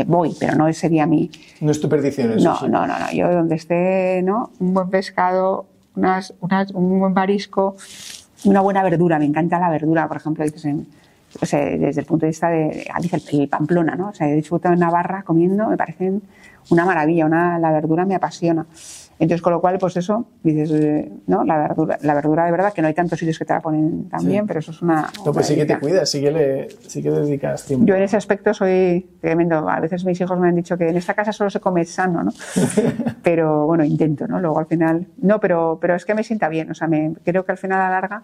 Voy, pero no sería mi... No es tu perdición eso. No, no, no, no. Yo donde esté, ¿no? Un buen pescado, unas, un buen marisco, una buena verdura. Me encanta la verdura, por ejemplo, desde el punto de vista de, Alicia, el, Pamplona, ¿no? O sea, he disfrutado en Navarra comiendo, me parecen una maravilla, una, la verdura me apasiona. Entonces, con lo cual, pues eso, dices, eh, ¿no? La verdura, la verdura de verdad, que no hay tantos sitios que te la ponen tan bien, pero eso es una. No, pues sí que te cuidas, sí que, le, sí que dedicas tiempo. Yo en ese aspecto soy tremendo. A veces mis hijos me han dicho que en esta casa solo se come sano, ¿no? pero bueno, intento, ¿no? Luego al final. No, pero, pero es que me sienta bien, o sea, me, creo que al final a la larga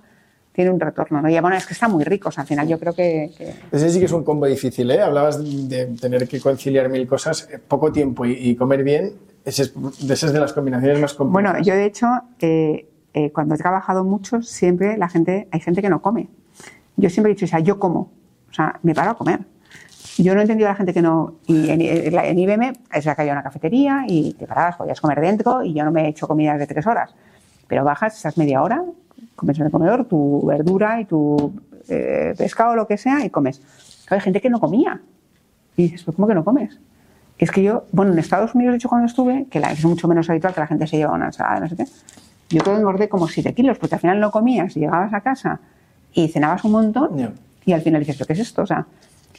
tiene un retorno. ¿no? Y bueno, es que está muy rico, o sea, al final yo creo que, Ese sí que es un combo difícil, ¿eh? Hablabas de tener que conciliar mil cosas, eh, poco tiempo y, comer bien, ese es, de las combinaciones más complejas. Bueno, yo de hecho, eh, eh, cuando he trabajado mucho, siempre la gente, hay gente que no come. Yo siempre he dicho, o sea, yo como, o sea, me paro a comer. Yo no he entendido a la gente que no. Y en, IBM es la que hay una cafetería y te parabas, podías comer dentro y yo no me he hecho comidas de tres horas. Pero bajas, estás media hora, comes en el comedor tu verdura y tu eh, pescado o lo que sea y comes. Hay gente que no comía. Y dices, ¿pero cómo que no comes? Es que yo, bueno, en Estados Unidos, de hecho, cuando estuve, que es mucho menos habitual que la gente se lleva una ensalada, no sé qué, yo todo engordé como 7 kilos, porque al final no comías y llegabas a casa y cenabas un montón y al final dices, ¿pero qué es esto? O sea,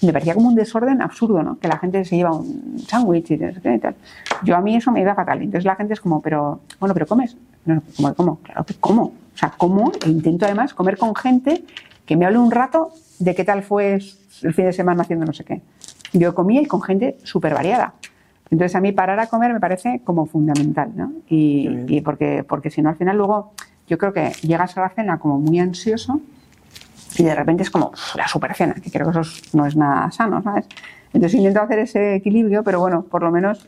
me parecía como un desorden absurdo, ¿no? Que la gente se lleva un sándwich y, tal. Yo a mí eso me iba fatal. Entonces la gente es como, pero, bueno, pero comes. No, ¿cómo? ¿Cómo? Claro que como. O sea, como e intento además comer con gente que me hable un rato de qué tal fue el fin de semana haciendo no sé qué. Yo comía y con gente súper variada. Entonces a mí parar a comer me parece como fundamental, ¿no? Y, y porque, porque si no al final luego yo creo que llegas a la cena como muy ansioso y de repente es como la super cena, que creo que eso no es nada sano, ¿sabes? Entonces intento hacer ese equilibrio, pero bueno, por lo menos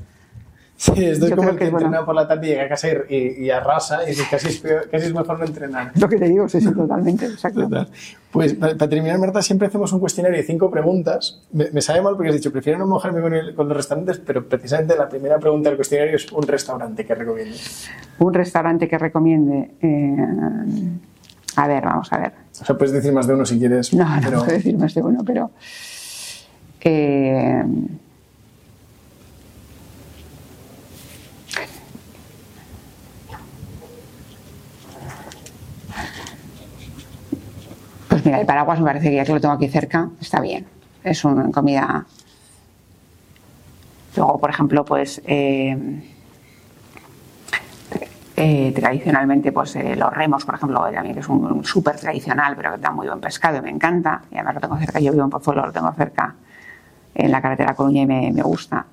Sí, estoy Yo como el que que es bueno. entrena por la tarde y llega a casa y, arrasa y dice casi es, peor- casi es mejor no entrenar. lo que te digo, sí, sí, totalmente, exacto. Total. Pues para, para terminar, Marta, siempre hacemos un cuestionario de cinco preguntas. Me, me sabe mal porque has dicho, prefiero no mojarme con, el- con los restaurantes, pero precisamente la primera pregunta del cuestionario es un restaurante que recomiendes. Un restaurante que recomiende. eh, a ver, vamos a ver. O sea, puedes decir más de uno si quieres. No, no pero- puedo decir más de uno, pero. eh, mira, el paraguas me parece que ya que lo tengo aquí cerca, está bien. Es una comida. Luego, por ejemplo, pues. eh, eh, tradicionalmente, pues eh, los remos, por ejemplo, también que es un, un súper tradicional, pero que da muy buen pescado y me encanta. Y además lo tengo cerca, yo vivo en Pozuelo, lo tengo cerca en la carretera Coruña y me, me gusta.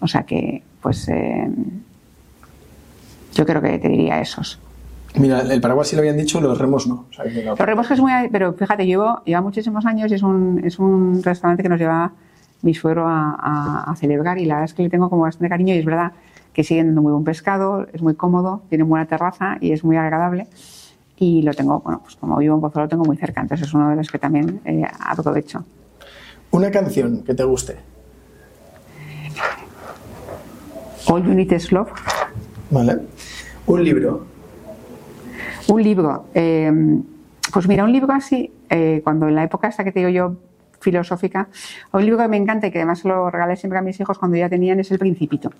O sea que, pues, eh, yo creo que te diría esos. Mira, el paraguas sí lo habían dicho, los remos no. O sea, que no. Los remos que es muy... Pero fíjate, llevo, lleva muchísimos años y es un, es un restaurante que nos lleva mi suegro a, a- a celebrar y la verdad es que le tengo como bastante cariño y es verdad que sigue dando muy buen pescado, es muy cómodo, tiene buena terraza y es muy agradable y lo tengo, bueno, pues como vivo en Pozuelo lo tengo muy cerca, entonces es uno de los que también eh, aprovecho. Una canción que te guste. All You Need Is Love, Vale. Un libro. Un libro. eh, pues mira, un libro así, eh, cuando en la época esta que te digo yo, filosófica, un libro que me encanta y que además lo regalé siempre a mis hijos cuando ya tenían es El Principito,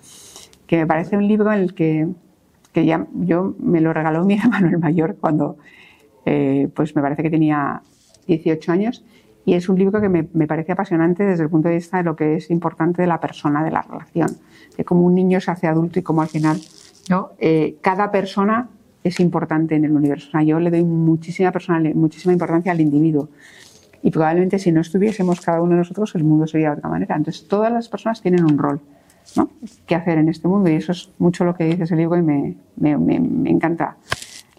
que me parece un libro en el que, que ya yo me lo regaló mi hermano el mayor cuando eh, pues me parece que tenía 18 años y es un libro que me, me parece apasionante desde el punto de vista de lo que es importante de la persona, de la relación, de cómo un niño se hace adulto y cómo al final ¿no? Eh, cada persona es importante en el universo. O sea, yo le doy muchísima, personal, muchísima importancia al individuo. Y probablemente si no estuviésemos cada uno de nosotros, el mundo sería de otra manera. Entonces, todas las personas tienen un rol ¿no? que hacer en este mundo y eso es mucho lo que dice ese libro y me, me, me, me encanta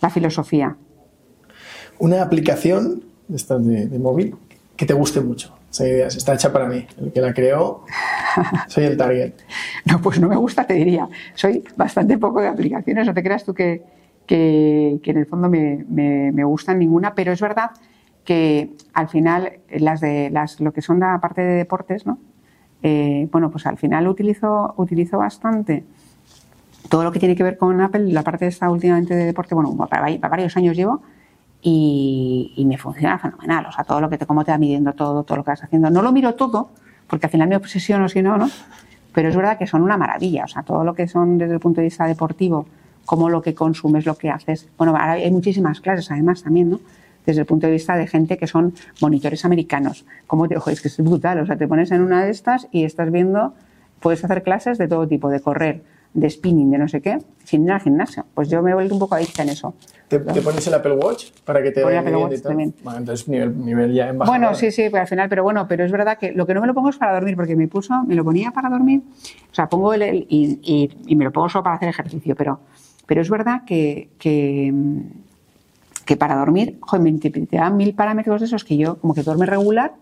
la filosofía. Una aplicación estas de, de móvil que te guste mucho. Esa idea está hecha para mí. El que la creó, soy el target. No, pues no me gusta, te diría. Soy bastante poco de aplicaciones, no te creas tú que, que, que en el fondo me, me, me gustan ninguna, pero es verdad que al final las de las lo que son la parte de deportes, ¿no? Eh, bueno, pues al final utilizo, utilizo bastante todo lo que tiene que ver con Apple, la parte esta últimamente de deporte, bueno, para, para varios años llevo y, y me funciona fenomenal. O sea, todo lo que te, cómo te va midiendo todo, todo lo que vas haciendo. No lo miro todo, porque al final me obsesiono si no, ¿no? Pero es verdad que son una maravilla. O sea, todo lo que son desde el punto de vista deportivo, cómo lo que consumes, lo que haces. Bueno, ahora hay muchísimas clases además también, ¿no? Desde el punto de vista de gente que son monitores americanos. ¿Cómo te, ojo, es que es brutal. O sea, te pones en una de estas y estás viendo, puedes hacer clases de todo tipo, de correr, de spinning, de no sé qué, sin ir al gimnasio. Pues yo me he vuelto un poco adicta en eso. ¿Te, te pones el Apple Watch para que te vaya Apple Watch también. Bueno, entonces nivel, nivel ya embajador. Bueno, sí, sí, pues al final, pero bueno, pero es verdad que lo que no me lo pongo es para dormir, porque me puso, me lo ponía para dormir, o sea, pongo el, el- y, y- y me lo pongo solo para hacer ejercicio, pero, pero es verdad que, que, mm, que para dormir, joder, me te, te dan mil parámetros de esos que yo, como que duerme regular,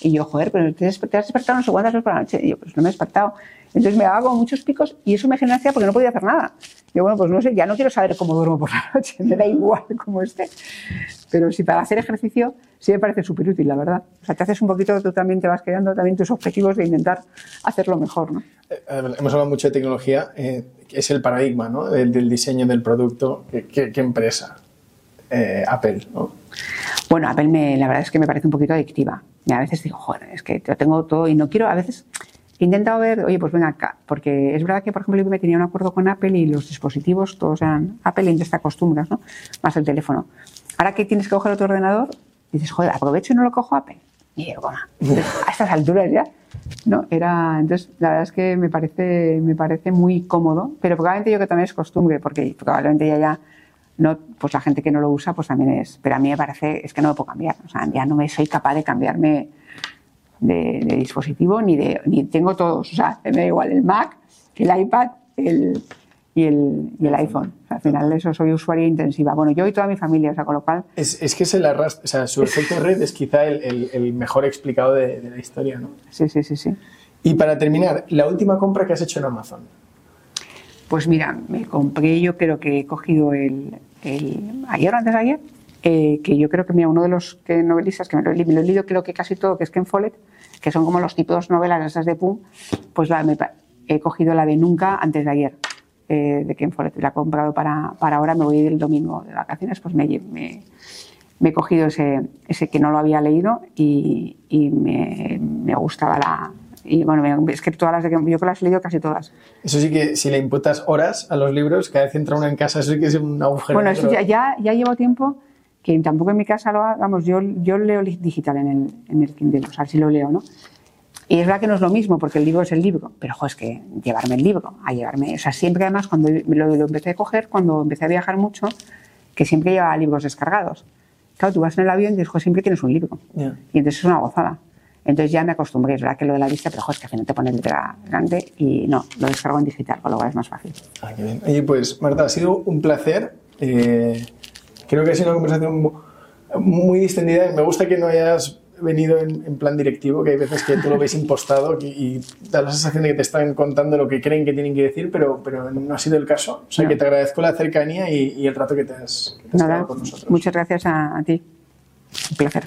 y yo, joder, pero te, has- despertado no sé cuántas horas por la noche, y yo, pues no me he despertado. Entonces me daba como muchos picos y eso me genera ansiedad porque no podía hacer nada. Yo, bueno, pues no sé, ya no quiero saber cómo duermo por la noche, me da igual cómo esté. Pero si para hacer ejercicio sí me parece súper útil, la verdad. O sea, te haces un poquito, tú también te vas creando también tus objetivos de intentar hacerlo mejor, ¿no? Eh, hemos hablado mucho de tecnología, eh, es el paradigma ¿no? del, del diseño del producto. ¿Qué, qué- qué empresa? Eh, Apple, ¿no? Bueno, Apple me, la verdad es que me parece un poquito adictiva. Y a veces digo, joder, es que lo tengo todo y no quiero, a veces he intentado ver, oye, pues venga acá, porque es verdad que, por ejemplo, yo me tenía un acuerdo con Apple y los dispositivos todos eran Apple y ya te acostumbras, ¿no? Más el teléfono. Ahora que tienes que coger otro ordenador, dices, joder, aprovecho y no lo cojo Apple. Y digo, coma, a estas alturas ya. No, era, entonces, la verdad es que me parece, me parece muy cómodo, pero probablemente yo que también es costumbre, porque probablemente ya ya no, pues la gente que no lo usa, pues también es. Pero a mí me parece, es que no me puedo cambiar. O sea, ya no me soy capaz de cambiarme de, de dispositivo ni de, ni tengo todos. O sea, me da igual el Mac, el iPad el, y, el, y el iPhone. O sea, al final eso soy usuaria intensiva. Bueno, yo y toda mi familia, o sea, con lo cual... Es, es que es el arrastre, o sea, su efecto red es quizá el, el, el mejor explicado de, de, la historia, ¿no? Sí, sí, sí, sí. Y para terminar, la última compra que has hecho en Amazon. Pues mira, me compré, yo creo que he cogido el, el ayer o antes de ayer, eh, que yo creo que mira, uno de los novelistas que me lo, he, leído, creo que casi todo, que es Ken Follett, que son como los tipos novelas esas de Pum, pues la, me, he cogido la de Nunca antes de ayer, eh, de Ken Follett, la he comprado para, para ahora, me voy el domingo de vacaciones, pues me, he cogido ese, ese que no lo había leído y, y me, me gustaba la, y bueno, es que todas las de que yo que las he leído casi todas. Eso sí que si le imputas horas a los libros, cada vez entra uno en casa, eso sí que es un agujero. Bueno, eso ya, ya, ya, llevo tiempo que tampoco en mi casa lo hagamos, yo, yo leo digital en el, en el Kindle, o sea, sí lo leo, ¿no? Y es verdad que no es lo mismo, porque el libro es el libro, pero ojo, es que llevarme el libro, a llevarme, o sea, siempre además cuando lo, lo empecé a coger, cuando empecé a viajar mucho, que siempre llevaba libros descargados. Claro, tú vas en el avión y dices, siempre tienes un libro. Yeah. Y entonces es una gozada. Entonces ya me acostumbré, es verdad que lo de la vista, pero ojo, es que al final te pones letra grande y no, lo descargo en digital, con lo cual es más fácil. Ah, qué bien. Pues Marta, ha sido un placer. Eh, creo que ha sido una conversación muy distendida. Me gusta que no hayas venido en, en, plan directivo, que hay veces que tú lo ves impostado y, y, da la sensación de que te están contando lo que creen que tienen que decir, pero, pero no ha sido el caso. O sea, no. que te agradezco la cercanía y, y, el rato que te has, que te has Nada, con nosotros. Muchas gracias a, a ti. Un placer.